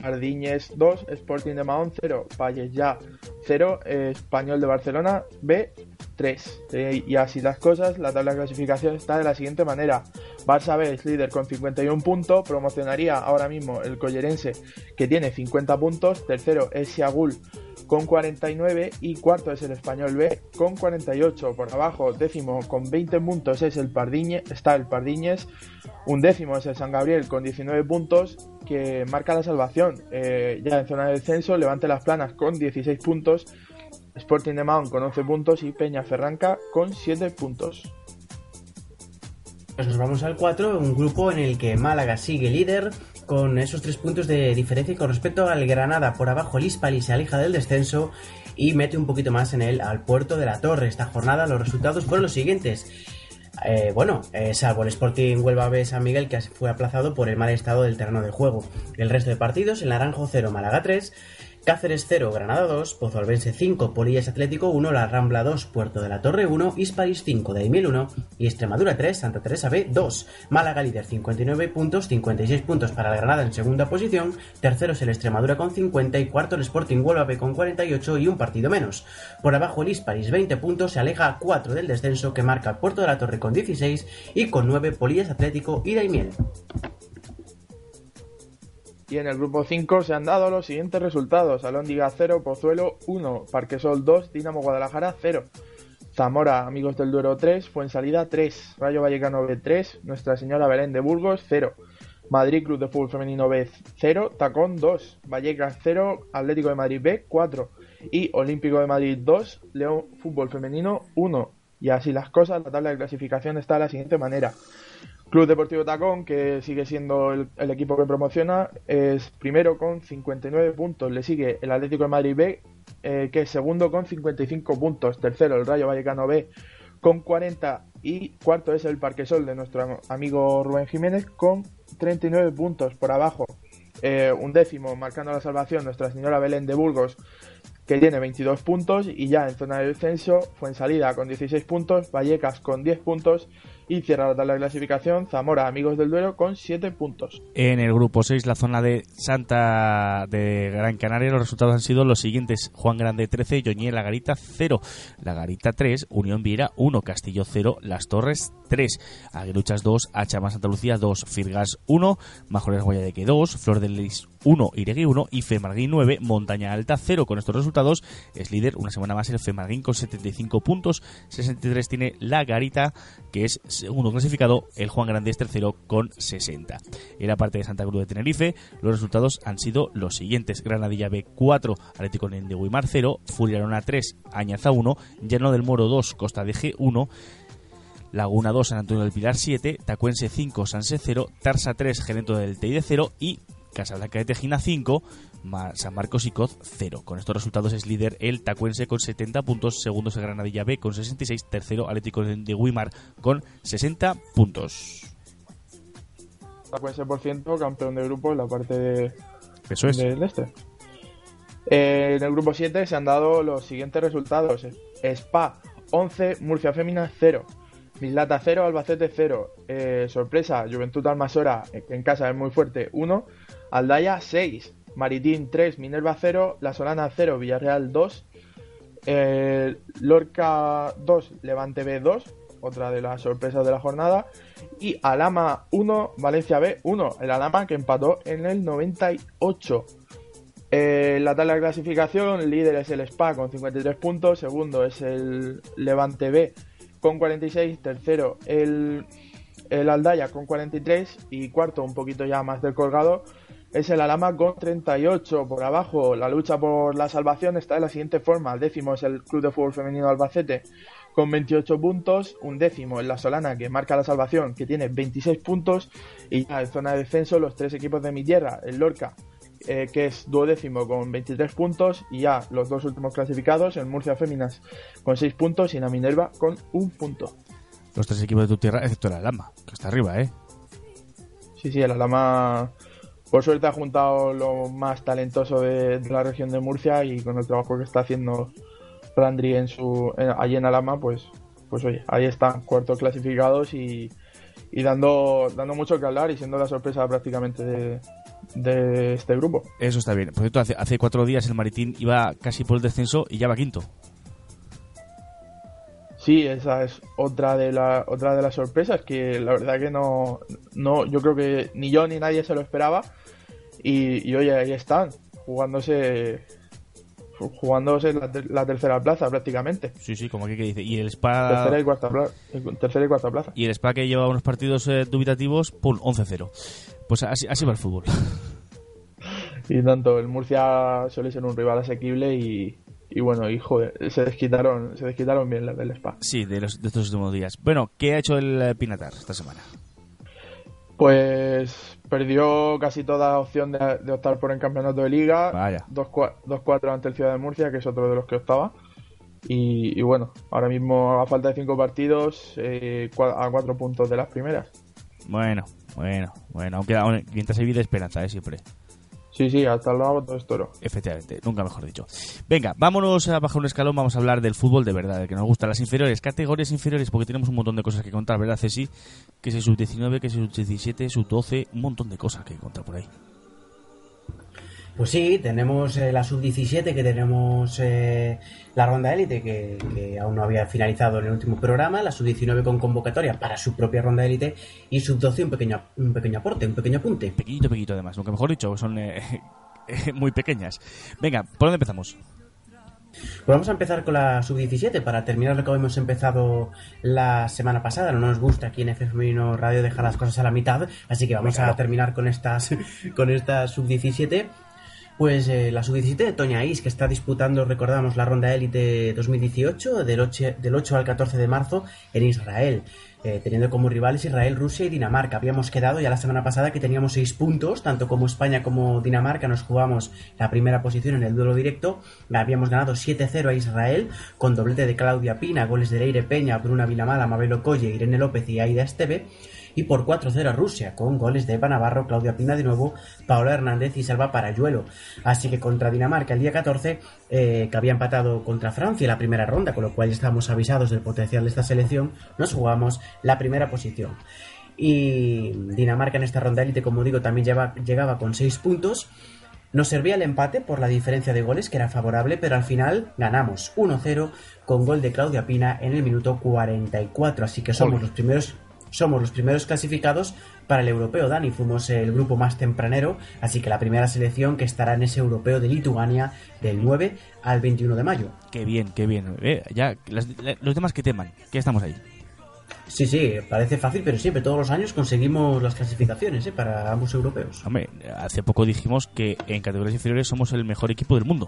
Pardiñes 2, Sporting de Mahón 0. Valles Ya 0, eh, Español de Barcelona B 3. Eh, y así las cosas, la tabla de clasificación está de la siguiente manera. Barça B es líder con 51 puntos, promocionaría ahora mismo el Collerense que tiene 50 puntos, tercero es Siagul con 49 y cuarto es el Español B con 48. Por abajo, décimo con 20 puntos es el Pardiñe, está el Pardiñes, un décimo es el San Gabriel con 19 puntos que marca la salvación. Eh, ya en zona de descenso, Levante las Planas con 16 puntos, Sporting de Mahón con 11 puntos y Peña Ferranca con 7 puntos. Pues nos vamos al 4, un grupo en el que Málaga sigue líder con esos tres puntos de diferencia con respecto al Granada por abajo el Hispali se aleja del descenso y mete un poquito más en él al puerto de la Torre. Esta jornada los resultados fueron los siguientes. Eh, bueno, eh, salvo el Sporting Huelva B San Miguel que fue aplazado por el mal estado del terreno de juego. El resto de partidos, el Naranjo 0, Málaga 3, Cáceres 0, Granada 2, Pozo Albense 5, Polillas Atlético 1, La Rambla 2, Puerto de la Torre 1, Hispalis 5, Daimiel 1 y Extremadura 3, Santa Teresa B 2. Málaga líder 59 puntos, 56 puntos para el Granada en segunda posición, tercero es el Extremadura con 50 y cuarto el Sporting Huelva B con 48 y un partido menos. Por abajo el Hispalis 20 puntos se aleja a 4 del descenso que marca Puerto de la Torre con 16 y con 9 Polillas Atlético y Daimiel. Y en el grupo 5 se han dado los siguientes resultados. Alóndiga 0, Pozuelo 1, Parquesol 2, Dinamo Guadalajara 0. Zamora, Amigos del Duero 3, Fuensalida 3, Rayo Vallecano B 3, Nuestra Señora Belén de Burgos 0. Madrid Club de Fútbol Femenino B 0, Tacón 2, Vallecas 0, Atlético de Madrid B 4 y Olímpico de Madrid 2, León Fútbol Femenino 1. Y así las cosas, la tabla de clasificación está de la siguiente manera. Club Deportivo Tacón, que sigue siendo el, equipo que promociona, es primero con 59 puntos. Le sigue el Atlético de Madrid B, eh, que es segundo con 55 puntos. Tercero, el Rayo Vallecano B con 40. Y cuarto es el Parquesol de nuestro amigo Rubén Jiménez con 39 puntos por abajo. Eh, un décimo, marcando la salvación, Nuestra Señora Belén de Burgos, que tiene 22 puntos. Y ya en zona de descenso, fue en salida con 16 puntos, Vallecas con 10 puntos y cierra la tabla de clasificación Zamora, Amigos del Duero, con 7 puntos. En el grupo 6, la zona de Santa de Gran Canaria, los resultados han sido los siguientes: Juan Grande 13, Yoñé La Garita 0, La Garita 3, Unión Viera 1, Castillo 0, Las Torres 3, Aguiluchas 2, Hachamas Santa Lucía 2, Firgas 1, Majores Guayadeque 2, Flor del Lis 1, Iregui 1 y Femarguín 9, Montaña Alta 0. Con estos resultados es líder una semana más el Femarguín con 75 puntos, 63 tiene La Garita, que es segundo clasificado, el Juan Grande es tercero con 60. En la parte de Santa Cruz de Tenerife, los resultados han sido los siguientes: Granadilla B 4, Atlético de Guimar 0, Furiarona 3, Añaza 1, Llano del Moro 2, Costa de G 1. Laguna 2, San Antonio del Pilar 7, Tacuense 5, Sanse 0, Tarsa 3, Gerento del Teide 0 y Casablanca de Tejina 5, San Marcos y Coz 0. Con estos resultados es líder el Tacuense con 70 puntos, segundo es el Granadilla B con 66, tercero Atlético de Guimar con 60 puntos. Tacuense por ciento, campeón de grupo en la parte de, Eso es. del este. Eh, en el grupo 7 se han dado los siguientes resultados. Spa 11, Murcia Fémina 0. Mislata 0, Albacete 0. Eh, sorpresa, Juventud Almasora, en casa es muy fuerte, 1. Aldaya 6. Maritín 3, Minerva 0. La Solana 0, Villarreal 2. Eh, Lorca 2, Levante B 2. Otra de las sorpresas de la jornada. Y Alama 1, Valencia B 1. El Alama que empató en el 98. Eh, la tabla de clasificación, líder es el Spa con 53 puntos, segundo es el Levante B con 46, tercero el, el Aldaya con 43 y cuarto, un poquito ya más del colgado, es el Alama con 38. Por abajo, la lucha por la salvación está de la siguiente forma. El décimo es el Club de Fútbol Femenino Albacete con 28 puntos. Un décimo en la Solana que marca la salvación que tiene 26 puntos. Y ya en zona de descenso los tres equipos de mi tierra, el Lorca eh, que es duodécimo con 23 puntos, y ya los dos últimos clasificados, el Murcia Féminas con 6 puntos y la Minerva con 1 punto. Los tres equipos de tu tierra, excepto el Alama, que está arriba, ¿eh? Sí, sí, el Alama por suerte ha juntado lo más talentoso de, la región de Murcia y con el trabajo que está haciendo Randri en su, en, allí en Alama, pues, pues oye, ahí están, cuartos clasificados y, y dando, dando mucho que hablar y siendo la sorpresa prácticamente de, de este grupo. Eso está bien. Por cierto, hace, hace cuatro días el Maritín iba casi por el descenso y ya va quinto. Sí, esa es otra de la, otra de las sorpresas que la verdad que no, no, yo creo que ni yo ni nadie se lo esperaba y, y oye ahí están jugándose jugándose la, ter- la tercera plaza prácticamente. Sí, sí, como aquí que dice. Y el Spa. Tercera y cuarta plaza. Tercera y cuarta plaza. Y el Spa que lleva unos partidos eh, dubitativos, pum, 11-0. Pues así, así va el fútbol. Y tanto, el Murcia suele ser un rival asequible y, y bueno, y joder, se desquitaron, se desquitaron bien las del Spa. Sí, de, los, de estos últimos días. Bueno, ¿qué ha hecho el eh, Pinatar esta semana? Pues perdió casi toda opción de, de optar por el campeonato de liga. Vaya. 2-4 ante el Ciudad de Murcia, que es otro de los que optaba. Y, y bueno, ahora mismo a falta de 5 partidos, eh, a 4 puntos de las primeras. Bueno, bueno, bueno. Aunque aún- mientras hay vida, esperanza, ¿eh? Siempre. Sí, sí, hasta el lado todo es toro. Efectivamente, nunca mejor dicho. Venga, vámonos a bajar un escalón, vamos a hablar del fútbol de verdad, el que nos gusta, las inferiores, categorías inferiores, porque tenemos un montón de cosas que contar, ¿verdad, Ceci? Que es el sub-19, que es el sub-17, sub-12, un montón de cosas que contar por ahí. Pues sí, tenemos eh, la sub-17, que tenemos eh, la ronda élite, que, que aún no había finalizado en el último programa, la sub-19 con convocatoria para su propia ronda élite, y sub-12 un pequeño, un pequeño aporte, un pequeño apunte. Pequeñito, pequeñito además, nunca mejor dicho, son eh, muy pequeñas. Venga, ¿por dónde empezamos? Pues vamos a empezar con la sub-17 para terminar lo que hemos empezado la semana pasada. No nos gusta aquí en F Femenino Radio dejar las cosas a la mitad, así que vamos a terminar con estas con esta sub-17. Pues eh, la sub-17 de Toña Is, que está disputando, recordamos, la ronda élite 2018 del 8, del 8 al 14 de marzo en Israel. Eh, teniendo como rivales Israel, Rusia y Dinamarca. Habíamos quedado ya la semana pasada que teníamos seis puntos, tanto como España como Dinamarca nos jugamos la primera posición en el duelo directo. Habíamos ganado 7-0 a Israel con doblete de Claudia Pina, goles de Leire Peña, Bruna Vilamala, Mabel Ocolle, Irene López y Aida Esteve. Y por 4-0 a Rusia, con goles de Eva Navarro, Claudia Pina de nuevo, Paola Hernández y Salva Parayuelo. Así que contra Dinamarca el día 14, eh, que había empatado contra Francia en la primera ronda, con lo cual ya estábamos avisados del potencial de esta selección, nos jugamos la primera posición. Y Dinamarca en esta ronda élite, como digo, también lleva- llegaba con 6 puntos. Nos servía el empate por la diferencia de goles, que era favorable, pero al final ganamos 1-0 con gol de Claudia Pina en el minuto 44. Así que somos los primeros, somos los primeros clasificados para el europeo, Dani. Fuimos el grupo más tempranero, así que la primera selección que estará en ese europeo de Lituania del 9 al 21 de mayo. Qué bien, qué bien. Eh, ya, las- los demás que teman, que estamos ahí. Sí, sí, parece fácil, pero siempre, todos los años conseguimos las clasificaciones ¿eh? para ambos europeos. Hombre, hace poco dijimos que en categorías inferiores somos el mejor equipo del mundo.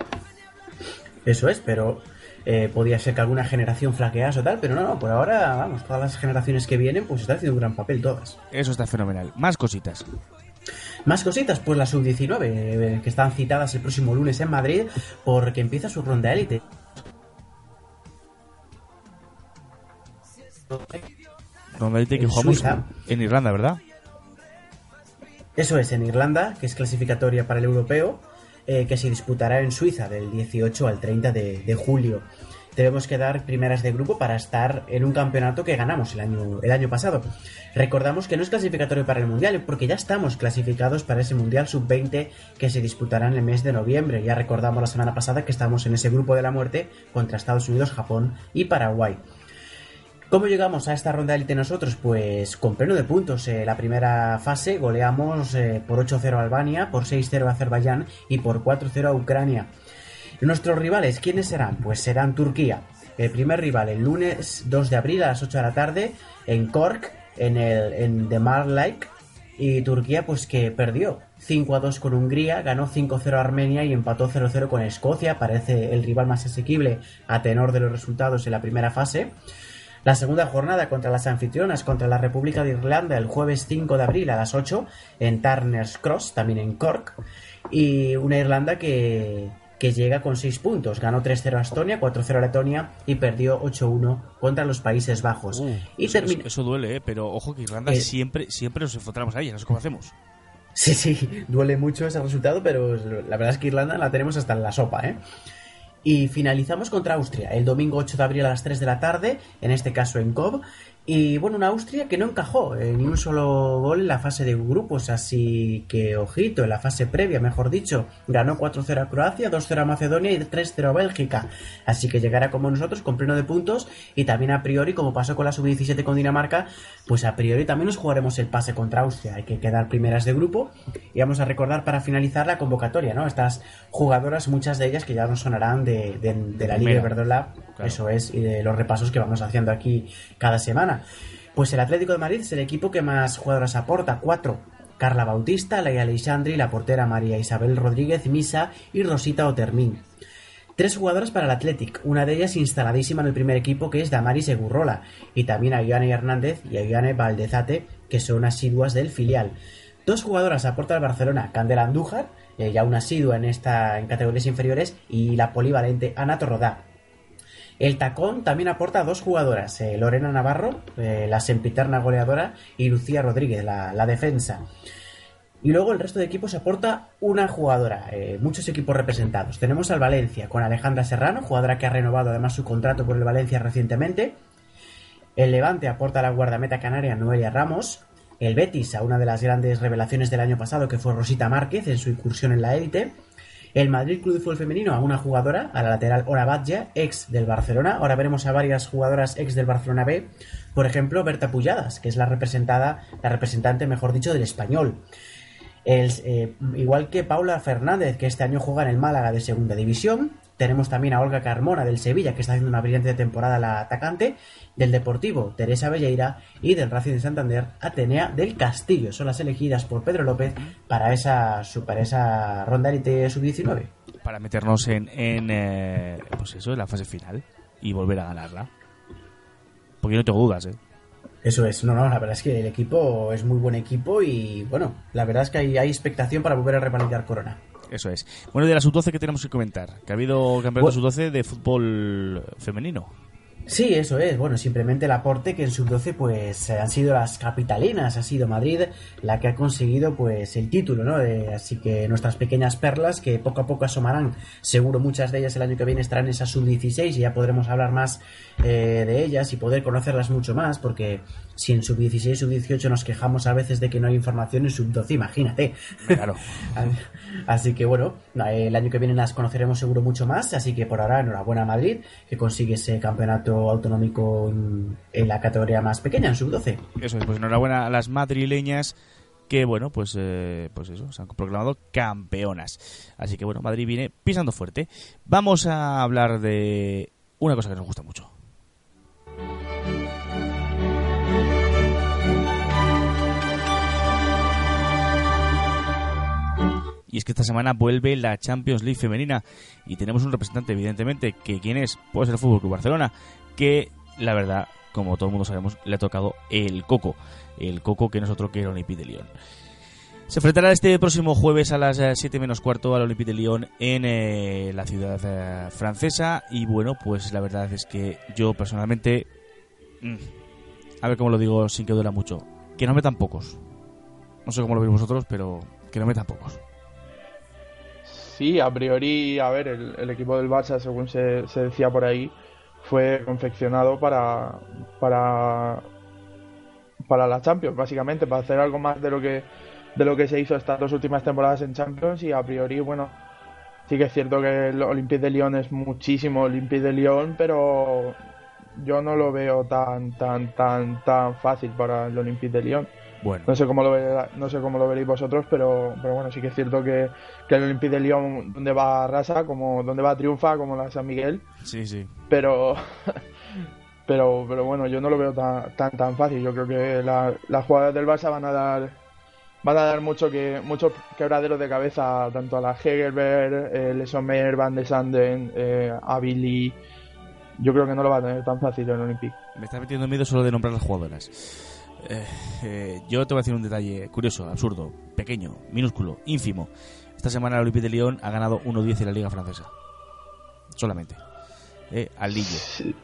Eso es, pero eh, podía ser que alguna generación flaquease o tal, pero no, no, por ahora, vamos, todas las generaciones que vienen, pues están haciendo un gran papel todas. Eso está fenomenal. Más cositas. Más cositas, pues la sub-19, eh, que están citadas el próximo lunes en Madrid, porque empieza su ronda élite. Normalmente que En jugamos Suiza. en Irlanda, ¿verdad? Eso es, en Irlanda, que es clasificatoria para el europeo, eh, que se disputará en Suiza del 18 al 30 de, de julio. Debemos quedar primeras de grupo para estar en un campeonato que ganamos el año, el año pasado. Recordamos que no es clasificatorio para el Mundial, porque ya estamos clasificados para ese Mundial Sub-20 que se disputará en el mes de noviembre. Ya recordamos la semana pasada que estamos en ese grupo de la muerte contra Estados Unidos, Japón y Paraguay. ¿Cómo llegamos a esta ronda élite nosotros? Pues con pleno de puntos. Eh, la primera fase goleamos eh, por 8-0 a Albania, por 6-0 a Azerbaiyán y por 4-0 a Ucrania. Nuestros rivales, ¿quiénes serán? Pues serán Turquía. El primer rival el lunes 2 de abril a las 8 de la tarde en Cork, en el en The Marlake. Y Turquía, pues que perdió 5 a 2 con Hungría, ganó 5-0 a Armenia y empató 0-0 con Escocia. Parece el rival más asequible a tenor de los resultados en la primera fase. La segunda jornada contra las anfitrionas contra la República de Irlanda el jueves 5 de abril a las 8 en Turner's Cross, también en Cork. Y una Irlanda que, que llega con 6 puntos. Ganó 3-0 a Estonia, 4-0 a Letonia y perdió 8-1 contra los Países Bajos. y eso, termina... eso- eso duele, ¿eh? pero ojo que Irlanda Eh. siempre, siempre nos encontramos a ella, no sé cómo hacemos. Sí, sí, duele mucho ese resultado, pero la verdad es que Irlanda la tenemos hasta en la sopa, ¿eh? Y finalizamos contra Austria, el domingo 8 de abril a las 3 de la tarde, en este caso en Cobb. Y bueno, una Austria que no encajó eh, ni un solo gol en la fase de grupos, así que ojito, en la fase previa, mejor dicho, ganó 4-0 a Croacia, 2-0 a Macedonia y 3-0 a Bélgica. Así que llegará como nosotros con pleno de puntos y también a priori, como pasó con la sub-17 con Dinamarca, pues a priori también nos jugaremos el pase contra Austria. Hay que quedar primeras de grupo y vamos a recordar para finalizar la convocatoria, ¿no? Estas jugadoras, muchas de ellas que ya nos sonarán de, de- de la Liga. Iberdrola, Claro. eso es, y de los repasos que vamos haciendo aquí cada semana. Pues el Atlético de Madrid es el equipo que más jugadoras aporta, cuatro. Carla Bautista, Laia Alexandri, la portera María Isabel Rodríguez Misa y Rosita Otermín. Tres jugadoras para el Athletic, una de ellas instaladísima en el primer equipo que es Damaris Egurrola, y también a Ioane Hernández y a Ioane Valdezate, que son asiduas del filial. Dos jugadoras aporta el Barcelona, Candela Andújar, ya una asidua en esta en categorías inferiores, y la polivalente Ana Torrodá. El tacón también aporta a dos jugadoras, eh, Lorena Navarro, eh, la sempiterna goleadora, y Lucía Rodríguez, la, defensa. Y luego el resto de equipos aporta una jugadora, eh, muchos equipos representados. Tenemos al Valencia con Alejandra Serrano, jugadora que ha renovado además su contrato por el Valencia recientemente. El Levante aporta a la guardameta canaria Noelia Ramos. El Betis a una de las grandes revelaciones del año pasado que fue Rosita Márquez en su incursión en la élite. El Madrid Club de Fútbol Femenino a una jugadora, a la lateral Ora ex del Barcelona. Ahora veremos a varias jugadoras ex del Barcelona B. Por ejemplo, Berta Pulladas, que es la representada, la representante, mejor dicho, del español. Eh, igual que Paula Fernández, que este año juega en el Málaga de Segunda División. Tenemos también a Olga Carmona del Sevilla, que está haciendo una brillante temporada la atacante. Del Deportivo, Teresa Belleira. Y del Racing de Santander, Atenea del Castillo. Son las elegidas por Pedro López para esa, para esa ronda élite sub-19. Para meternos en, en eh, pues eso, en la fase final y volver a ganarla. Porque no tengo dudas, ¿eh? Eso es, no, no, la verdad es que el equipo es muy buen equipo y bueno, la verdad es que hay, hay expectación para volver a revalidar Corona. Eso es. Bueno, de la sub-12, ¿qué tenemos que comentar? Que ha habido campeonato sub-12 de fútbol femenino. Sí, eso es. Bueno, simplemente el aporte que en sub-12 pues han sido las capitalinas, ha sido Madrid la que ha conseguido pues el título, ¿no? Eh, así que nuestras pequeñas perlas que poco a poco asomarán, seguro muchas de ellas el año que viene estarán en esa sub-16 y ya podremos hablar más eh, de ellas y poder conocerlas mucho más porque si en sub-16, sub-18 nos quejamos a veces de que no hay información en sub-12, imagínate. Claro. así que bueno, el año que viene las conoceremos seguro mucho más, así que por ahora enhorabuena a Madrid que consigue ese campeonato autonómico en, en la categoría más pequeña, en sub-12. Eso es, pues enhorabuena a las madrileñas que bueno, pues eh, pues eso, se han proclamado campeonas. Así que bueno, Madrid viene pisando fuerte. Vamos a hablar de una cosa que nos gusta mucho. Y es que esta semana vuelve la Champions League femenina y tenemos un representante, evidentemente, que quién es, pues el Fútbol Barcelona, que la verdad, como todo el mundo sabemos, le ha tocado el coco, el coco que no es otro que el Olympique de Lyon. Se enfrentará este próximo jueves a las 7 menos cuarto al Olympique de Lyon en eh, la ciudad eh, francesa y bueno, pues la verdad es que yo personalmente, mm, a ver cómo lo digo sin que duela mucho, que no metan pocos. No sé cómo lo veis vosotros, pero que no metan pocos. Sí, a priori, a ver, el, equipo del Barça, según se, se, decía por ahí, fue confeccionado para, para, para la Champions, básicamente, para hacer algo más de lo que de lo que se hizo estas dos últimas temporadas en Champions y a priori, bueno, sí que es cierto que el Olympique de Lyon es muchísimo Olympique de Lyon, pero yo no lo veo tan tan tan tan fácil para el Olympique de Lyon. Bueno. No sé cómo lo ve, no sé cómo lo veréis vosotros, pero, pero bueno, sí que es cierto que, que el Olympique de Lyon donde va Rasa, como donde va triunfa, como la San Miguel. Sí, sí. Pero pero pero bueno, yo no lo veo tan tan, tan fácil. Yo creo que la, las jugadoras del Barça van a dar van a dar mucho que muchos quebraderos de cabeza tanto a la Hegerberg, eh, Lesomer, Van de Sanden, eh, a Billy. Yo creo que no lo va a tener tan fácil el Olympique. Me está metiendo miedo solo de nombrar las jugadoras. Eh, eh, yo te voy a decir un detalle curioso, absurdo, pequeño, minúsculo, ínfimo. Esta semana el Olympique de Lyon ha ganado 1-10 en la Liga Francesa. Solamente. Eh, al Lille. Sí.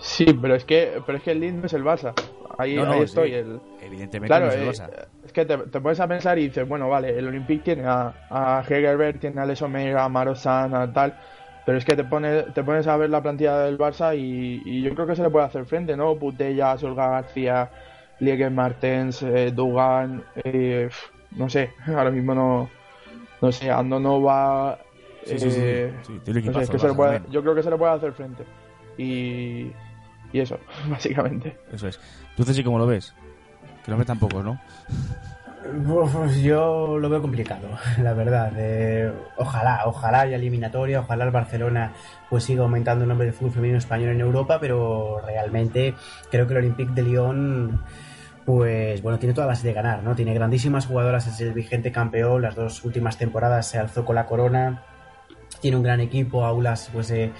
sí, pero es que pero es que el Lille no es el Barça. Ahí, No, no, ahí estoy. El... Evidentemente Claro, no es el eh, Barça. es que te, te pones a pensar y dices, bueno, vale, el Olympique tiene a, a Hegerberg, tiene a Lesomer, a Marosan, a tal. Pero es que te pones, te pones a ver la plantilla del Barça y, y yo creo que se le puede hacer frente, ¿no? Putella, Solga García, Liege Martens, eh, Dugan, eh, no sé, ahora mismo no, no sé, Andonova. Sí, sí, sí, eh, sí, no sé, es que se puede- yo creo que se le puede hacer frente. Y, y eso, básicamente. Eso es. ¿Tú, Ceci, cómo lo ves? Que no metan pocos, ¿no? Uf, yo lo veo complicado, la verdad. Eh, ojalá, ojalá haya eliminatoria, ojalá el Barcelona pues siga aumentando el nombre del fútbol femenino español en Europa, pero realmente creo que el Olympique de Lyon pues bueno, tiene todas las de ganar, ¿no? Tiene grandísimas jugadoras, es el vigente campeón, las dos últimas temporadas se alzó con la corona, tiene un gran equipo, Aulas pues eh,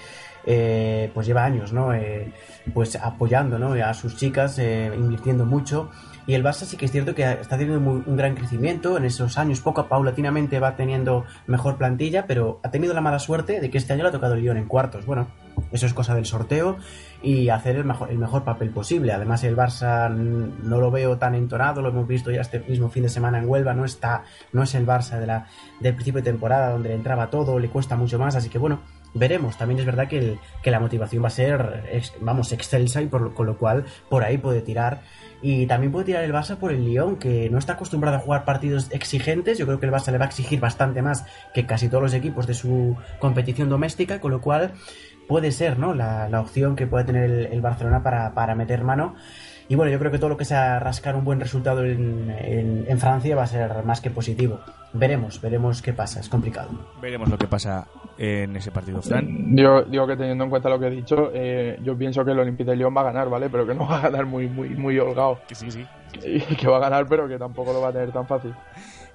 eh, pues lleva años, ¿no? Eh, pues apoyando, ¿no? A sus chicas, eh, invirtiendo mucho. Y el Barça sí que es cierto que está teniendo muy- un gran crecimiento en esos años, poco a paulatinamente va teniendo mejor plantilla, pero ha tenido la mala suerte de que este año le ha tocado el Lyon en cuartos. Bueno, eso es cosa del sorteo y hacer el mejor, el mejor papel posible. Además, el Barça no lo veo tan entonado, lo hemos visto ya este mismo fin de semana en Huelva, no está, no es el Barça de la, del principio de temporada donde le entraba todo, le cuesta mucho más, así que bueno, veremos. También es verdad que, el- que la motivación va a ser, vamos, excelsa y por con lo cual por ahí puede tirar. Y también puede tirar el Barça por el Lyon, que no está acostumbrado a jugar partidos exigentes. Yo creo que el Barça le va a exigir bastante más que casi todos los equipos de su competición doméstica, con lo cual puede ser ¿no? la, la opción que puede tener el, el Barcelona para, para meter mano. Y bueno, yo creo que todo lo que sea rascar un buen resultado en, en- en Francia va a ser más que positivo. Veremos, veremos qué pasa, es complicado. Veremos lo que pasa en ese partido, Fran. Digo, digo que teniendo en cuenta lo que he dicho, eh, yo pienso que el Olympique de Lyon va a ganar, ¿vale? Pero que no va a ganar muy, muy, muy holgado. Que sí, sí. Y que va a ganar, pero que tampoco lo va a tener tan fácil.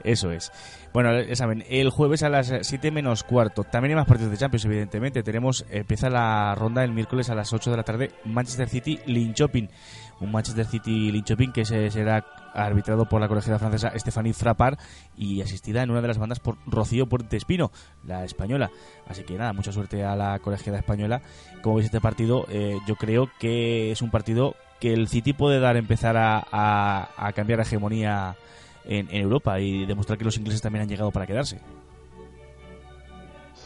Eso es. Bueno, ya saben, el jueves a las 7 menos cuarto. También hay más partidos de Champions, evidentemente. Tenemos, empieza la ronda el miércoles a las 8 de la tarde, Manchester City, Linköping. Un Manchester City Linköping que se, será arbitrado por la colegiada francesa Stephanie Frappard y asistida en una de las bandas por Rocío Puente Espino, la española. Así que nada, mucha suerte a la colegiada española. Como veis este partido, eh, yo creo que es un partido que el City puede dar empezar a, a- a cambiar la hegemonía en, Europa y demostrar que los ingleses también han llegado para quedarse.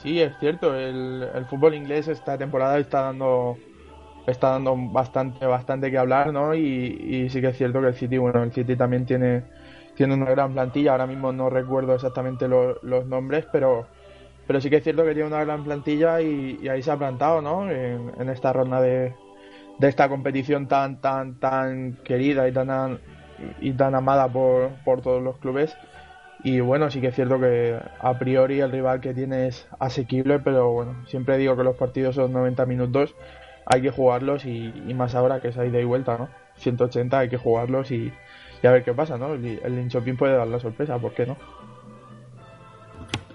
Sí, es cierto, el, el fútbol inglés esta temporada está dando está dando bastante bastante que hablar, ¿no? Y, sí que es cierto que el City, bueno, el City también tiene tiene una gran plantilla, ahora mismo no recuerdo exactamente lo- los nombres, pero pero sí que es cierto que tiene una gran plantilla y, ahí se ha plantado, ¿no? En, en esta ronda de, de esta competición tan tan tan querida y tan y tan amada por, por todos los clubes. Y bueno, sí que es cierto que a priori el rival que tiene es asequible, pero bueno, siempre digo que los partidos son 90 minutos, hay que jugarlos y, más ahora que es ahí de y vuelta, ¿no? 180 hay que jugarlos y, a ver qué pasa, ¿no? El, el Linköping puede dar la sorpresa, ¿por qué no?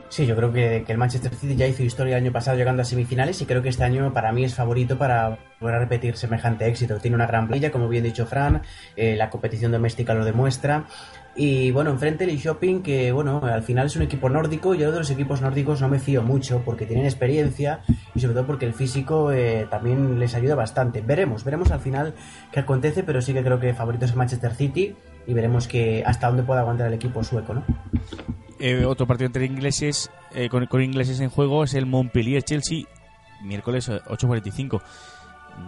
Sí, yo creo que, que el Manchester City ya hizo historia el año pasado llegando a semifinales y creo que este año para mí es favorito para a repetir semejante éxito. Tiene una gran playa, como bien dicho Fran, eh, la competición doméstica lo demuestra. Y bueno, enfrente el Shopping, que bueno, al final es un equipo nórdico. Yo de los equipos nórdicos no me fío mucho porque tienen experiencia y sobre todo porque el físico eh, también les ayuda bastante. Veremos, veremos al final qué acontece, pero sí que creo que favorito es el Manchester City y veremos que hasta dónde puede aguantar el equipo sueco, ¿no? Eh, otro partido entre ingleses, eh, con, ingleses en juego, es el Montpellier-Chelsea, miércoles eh, 8.45.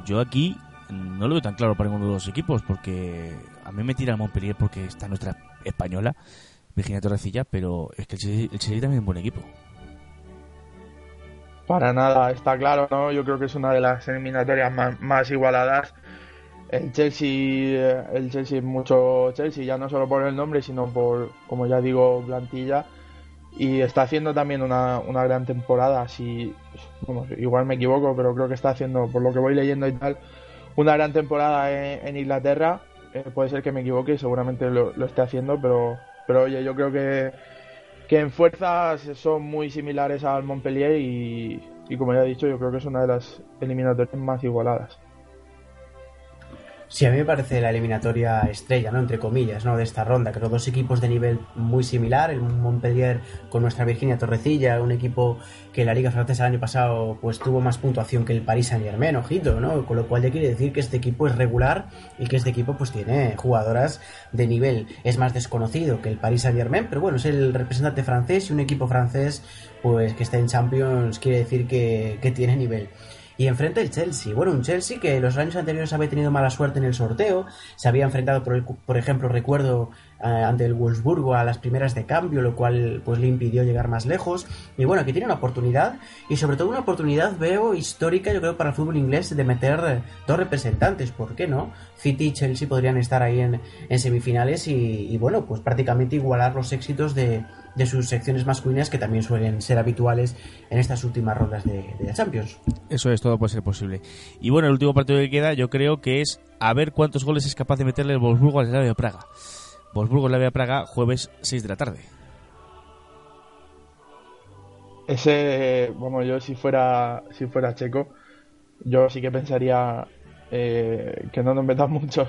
Yo aquí no lo veo tan claro para ninguno de los equipos, porque a mí me tira el Montpellier porque está nuestra española, Virginia Torrecilla, pero es que el Chelsea, el Chelsea también es un buen equipo. Para nada, está claro, ¿no? Yo creo que es una de las eliminatorias más igualadas. El Chelsea, eh, el Chelsea es mucho Chelsea, ya no solo por el nombre, sino por, como ya digo, plantilla. Y está haciendo también una, una gran temporada. Si, igual me equivoco, pero creo que está haciendo, por lo que voy leyendo y tal, una gran temporada en, en Inglaterra. Eh, puede ser que me equivoque y seguramente lo, lo esté haciendo, pero, pero oye, yo creo que, que en fuerzas son muy similares al Montpellier y, y como ya he dicho, yo creo que es una de las eliminatorias más igualadas. Sí, a mí me parece la eliminatoria estrella, ¿no? Entre comillas, ¿no? De esta ronda, que dos equipos de nivel muy similar, el Montpellier con nuestra Virginia Torrecilla, un equipo que la Liga Francesa el año pasado pues tuvo más puntuación que el Paris Saint Germain, ojito, ¿no? Con lo cual ya quiere decir que este equipo es regular y que este equipo pues tiene jugadoras de nivel. Es más desconocido que el Paris Saint Germain, pero bueno, es el representante francés y un equipo francés pues que está en Champions quiere decir que, que tiene nivel. Y enfrente el Chelsea. Bueno, un Chelsea que los años anteriores había tenido mala suerte en el sorteo. Se había enfrentado, por, el- por ejemplo, recuerdo, eh, ante el Wolfsburgo a las primeras de cambio, lo cual pues le impidió llegar más lejos. Y bueno, aquí tiene una oportunidad. Y sobre todo una oportunidad, veo, histórica, yo creo, para el fútbol inglés de meter dos representantes. ¿Por qué no? City y Chelsea podrían estar ahí en, en semifinales y, y, bueno, pues prácticamente igualar los éxitos de, de sus secciones masculinas que también suelen ser habituales en estas últimas rondas de, de la Champions. Eso es, todo puede ser posible. Y bueno, el último partido que queda, yo creo que es a ver cuántos goles es capaz de meterle el Wolfsburgo al Slavia Praga. Wolfsburgo Slavia Praga, jueves 6 de la tarde. Ese, vamos, yo si fuera, si fuera checo, yo sí que pensaría eh, que no nos metan mucho.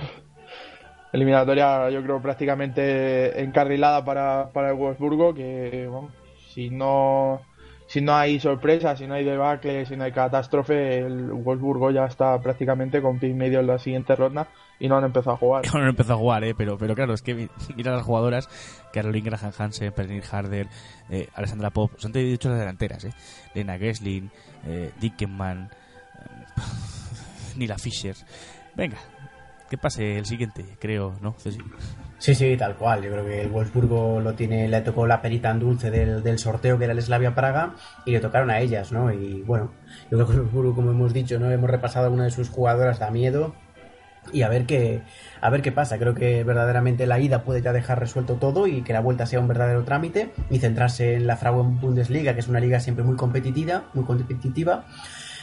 Eliminatoria, yo creo, prácticamente encarrilada para, para el Wolfsburgo, que vamos, si no si no hay sorpresa, si no hay debacle, si no hay catástrofe, el Wolfsburgo ya está prácticamente con pie y medio en la siguiente ronda y no han empezado a jugar. No han empezado a jugar, ¿eh? pero, pero claro, es que mira las jugadoras, Caroline Graham Hansen, Pernil Harder, eh, Alessandra Pop, son de hecho las delanteras, ¿eh? Lena Gessling, eh, Dickenman, eh, Nila Fischer. Venga, que pase el siguiente, creo, ¿no? Sí, sí, tal cual. Yo creo que el Wolfsburgo lo tiene, le tocó la perita en dulce del, del sorteo que era el Slavia Praga y le tocaron a ellas, ¿no? Y bueno, yo creo que el Wolfsburgo, como hemos dicho, no hemos repasado alguna de sus jugadoras, da miedo y a ver qué a ver qué pasa. Creo que verdaderamente la ida puede ya dejar resuelto todo y que la vuelta sea un verdadero trámite y centrarse en la Frauen Bundesliga, que es una liga siempre muy competitiva, muy competitiva.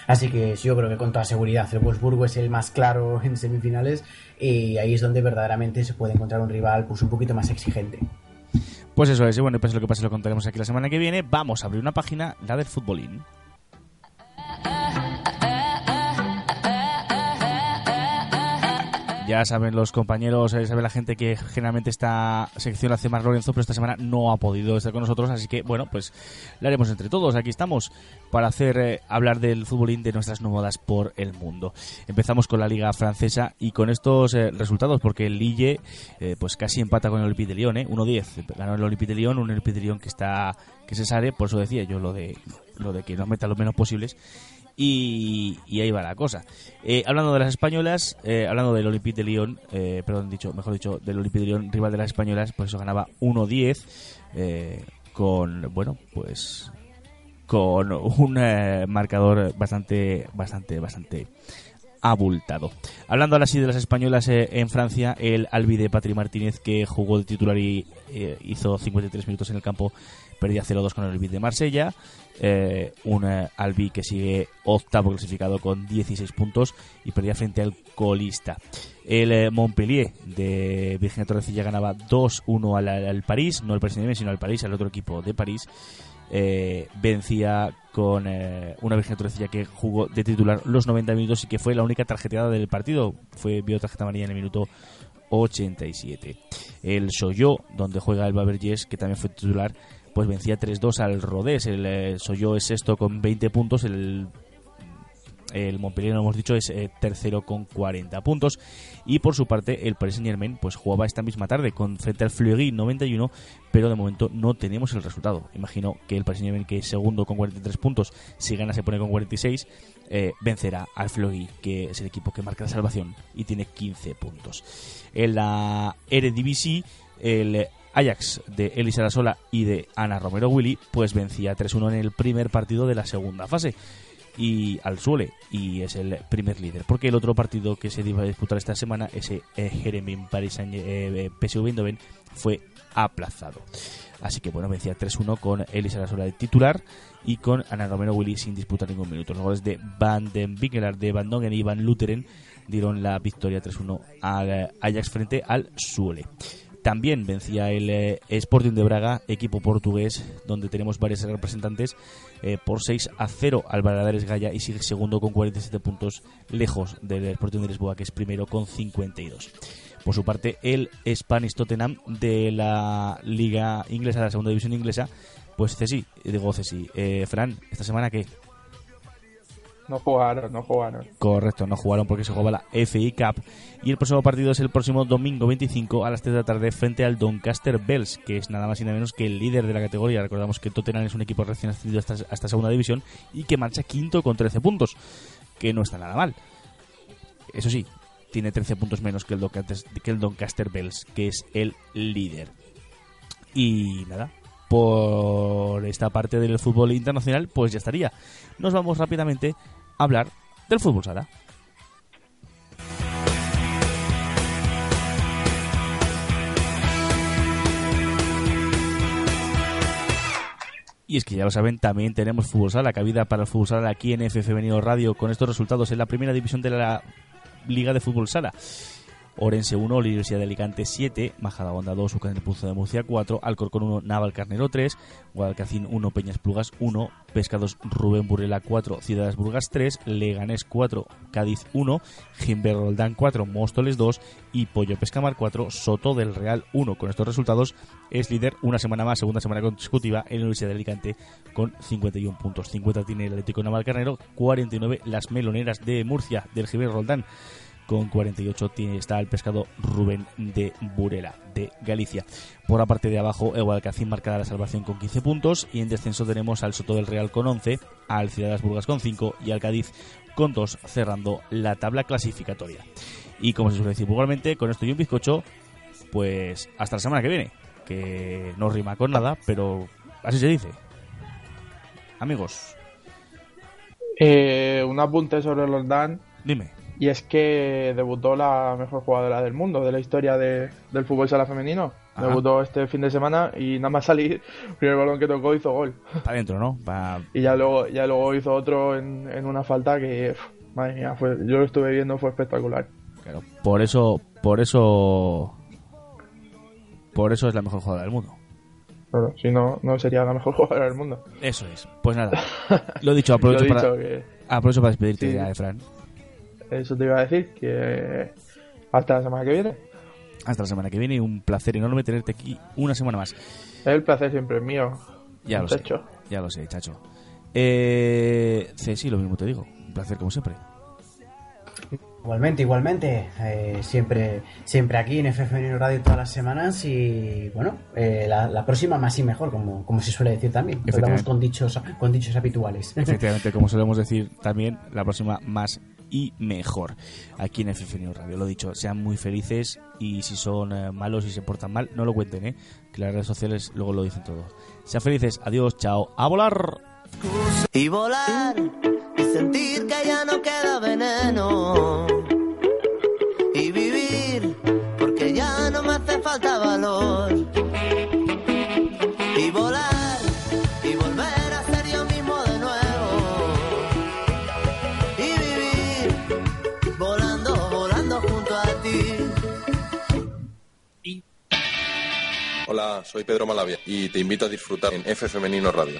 Así que yo creo que con toda seguridad el Wolfsburgo es el más claro en semifinales y ahí es donde verdaderamente se puede encontrar un rival pues un poquito más exigente. Pues eso es, y bueno, pues lo que pasa lo contaremos aquí la semana que viene. Vamos a abrir una página, la del futbolín. Ya saben los compañeros, ya sabe la gente que generalmente esta sección la hace más Lorenzo, pero esta semana no ha podido estar con nosotros, así que bueno, pues la haremos entre todos. Aquí estamos para hacer eh, hablar del futbolín de nuestras nómadas por el mundo. Empezamos con la liga francesa y con estos eh, resultados, porque el Lille eh, pues casi empata con el Olympique de Lyon, ¿eh? 1-10. Ganó el Olympique de Lyon, un Olympique de Lyon que está que se sale, por eso decía yo lo de lo de que nos meta lo menos posibles y, ahí va la cosa. Eh, hablando de las españolas, eh, hablando del Olympique de Lyon, eh, perdón, dicho, mejor dicho, del Olympique de Lyon, rival de las españolas, pues eso ganaba 1-10 eh, con, bueno, pues con un marcador bastante, bastante, bastante abultado. Hablando ahora sí de las españolas en Francia, el Albi de Patri Martínez, que jugó de titular y eh, hizo 53 minutos en el campo, perdía 0-2 con el Olympique de Marsella. Eh, un eh, Albi que sigue octavo clasificado con 16 puntos y perdía frente al colista. El eh, Montpellier de Virginia Torrecilla ganaba 2-1 al, París, no al Saint-Germain, sino al París, al otro equipo de París. Vencía con una Virgen Torrecilla que jugó de titular los 90 minutos y que fue la única tarjeteada del partido. Fue vio tarjeta amarilla en el minuto 87. El Soyo, donde juega el Bavergés, que también fue titular, pues vencía 3-2 al Rodés. El eh, es sexto con 20 puntos, el el Montpellier, lo hemos dicho, es eh, tercero con 40 puntos. Y por su parte, el Paris Saint Germain pues, jugaba esta misma tarde con frente al Fleury 91, pero de momento no tenemos el resultado. Imagino que el Paris Saint Germain, que es segundo con 43 puntos, si gana se pone con 46, eh, vencerá al Fleury, que es el equipo que marca la salvación y tiene 15 puntos. En la Eredivisie, el Ajax de Elisa Arasola y de Ana Romero Willy, pues vencía 3-1 en el primer partido de la segunda fase. Y al Suele y es el primer líder porque el otro partido que se iba a disputar esta semana ese eh, Jeremy Paris Saint eh, PSV fue aplazado. Así que bueno vencía 3-1 con Elisa Lasola de titular y con Ana Romero Willy sin disputar ningún minuto. Los goles de Van den Winkelaar de Van Dongen y Van Luteren dieron la victoria 3-1 al eh, Ajax frente al Suele también vencía el eh, Sporting de Braga, equipo portugués, donde tenemos varios representantes, eh, por 6 a 0 al Valadares Gaya y sigue segundo con 47 puntos, lejos del Sporting de Lisboa, que es primero con 52. Por su parte, el Spanish Tottenham de la Liga Inglesa, de la Segunda División Inglesa, pues Ceci, digo Ceci, eh, Fran, ¿esta semana qué? No jugaron, no jugaron. Correcto, no jugaron porque se jugaba la FI Cup. Y el próximo partido es el próximo domingo 25 a las 3 de la tarde frente al Doncaster Bells, que es nada más y nada menos que el líder de la categoría. Recordamos que Tottenham es un equipo recién ascendido hasta, hasta segunda división y que marcha quinto con 13 puntos, que no está nada mal. Eso sí, tiene 13 puntos menos que el, Doncaster, que el Doncaster Bells, que es el líder. Y nada, por esta parte del fútbol internacional, pues ya estaría. Nos vamos rápidamente a hablar del fútbol sala. Y es que ya lo saben, también tenemos fútbol sala, cabida para el fútbol sala aquí en F Femenino Radio con estos resultados en la primera división de la Liga de Fútbol Sala. Orense 1, Universidad de Alicante 7, Majadahonda 2, Ucán Puzo de Murcia 4, Alcorcón 1, Naval Carnero 3, Guadalcacín 1, Peñas Plugas 1, Pescados Rubén Burela 4, Ciudades Burgas 3, Leganés 4, Cádiz 1, Jimber Roldán 4, Móstoles 2 y Pollo Pescamar 4, Soto del Real 1. Con estos resultados es líder una semana más, segunda semana consecutiva en la Universidad de Alicante con 51 puntos. 50 tiene el Atlético Naval Carnero, 49 las Meloneras de Murcia del Jimber Roldán con 48 tiene, está el pescado Rubén de Burela, de Galicia. Por la parte de abajo, el Guadalcacín marcará la salvación con 15 puntos y en descenso tenemos al Soto del Real con 11, al Ciudad de las Burgas con 5 y al Cádiz con 2, cerrando la tabla clasificatoria. Y como se suele decir vulgarmente, con esto y un bizcocho, pues hasta la semana que viene, que no rima con nada, pero así se dice. Amigos, Eh, un apunte sobre los Dan dime. Y es que debutó la mejor jugadora del mundo de la historia de- del fútbol sala femenino. Ajá. Debutó este fin de semana y nada más salir, el primer balón que tocó hizo gol. Para adentro, ¿no? Pa- Y ya luego, ya luego hizo otro en, en una falta que, madre mía, fue, yo lo estuve viendo, fue espectacular. Claro, por eso, por eso, por eso es la mejor jugadora del mundo. Claro, si no, no sería la mejor jugadora del mundo. Eso es. Pues nada, lo dicho, Lo aprovecho, he para, dicho que aprovecho para despedirte Sí. ya de Fran. Eso te iba a decir, que hasta la semana que viene. Hasta la semana que viene y un placer enorme tenerte aquí una semana más. El placer siempre es mío. Ya lo sé, Chacho. ya lo sé, chacho. Eh, Ceci, lo mismo te digo. Un placer como siempre. Igualmente, igualmente. Eh, siempre, siempre aquí en FF Femenino Radio todas las semanas y bueno, eh, la, la próxima más y mejor, como, como se suele decir también. Damos con dichos, con dichos habituales. Efectivamente, como solemos decir también, la próxima más y mejor. Aquí en FF News Radio. Lo dicho, sean muy felices y si son eh, malos y se portan mal, no lo cuenten, ¿eh? Que las redes sociales luego lo dicen todo. Sean felices, adiós, chao, a volar. y volar y sentir que ya no queda veneno Hola, soy Pedro Malavia y te invito a disfrutar en F Femenino Radio.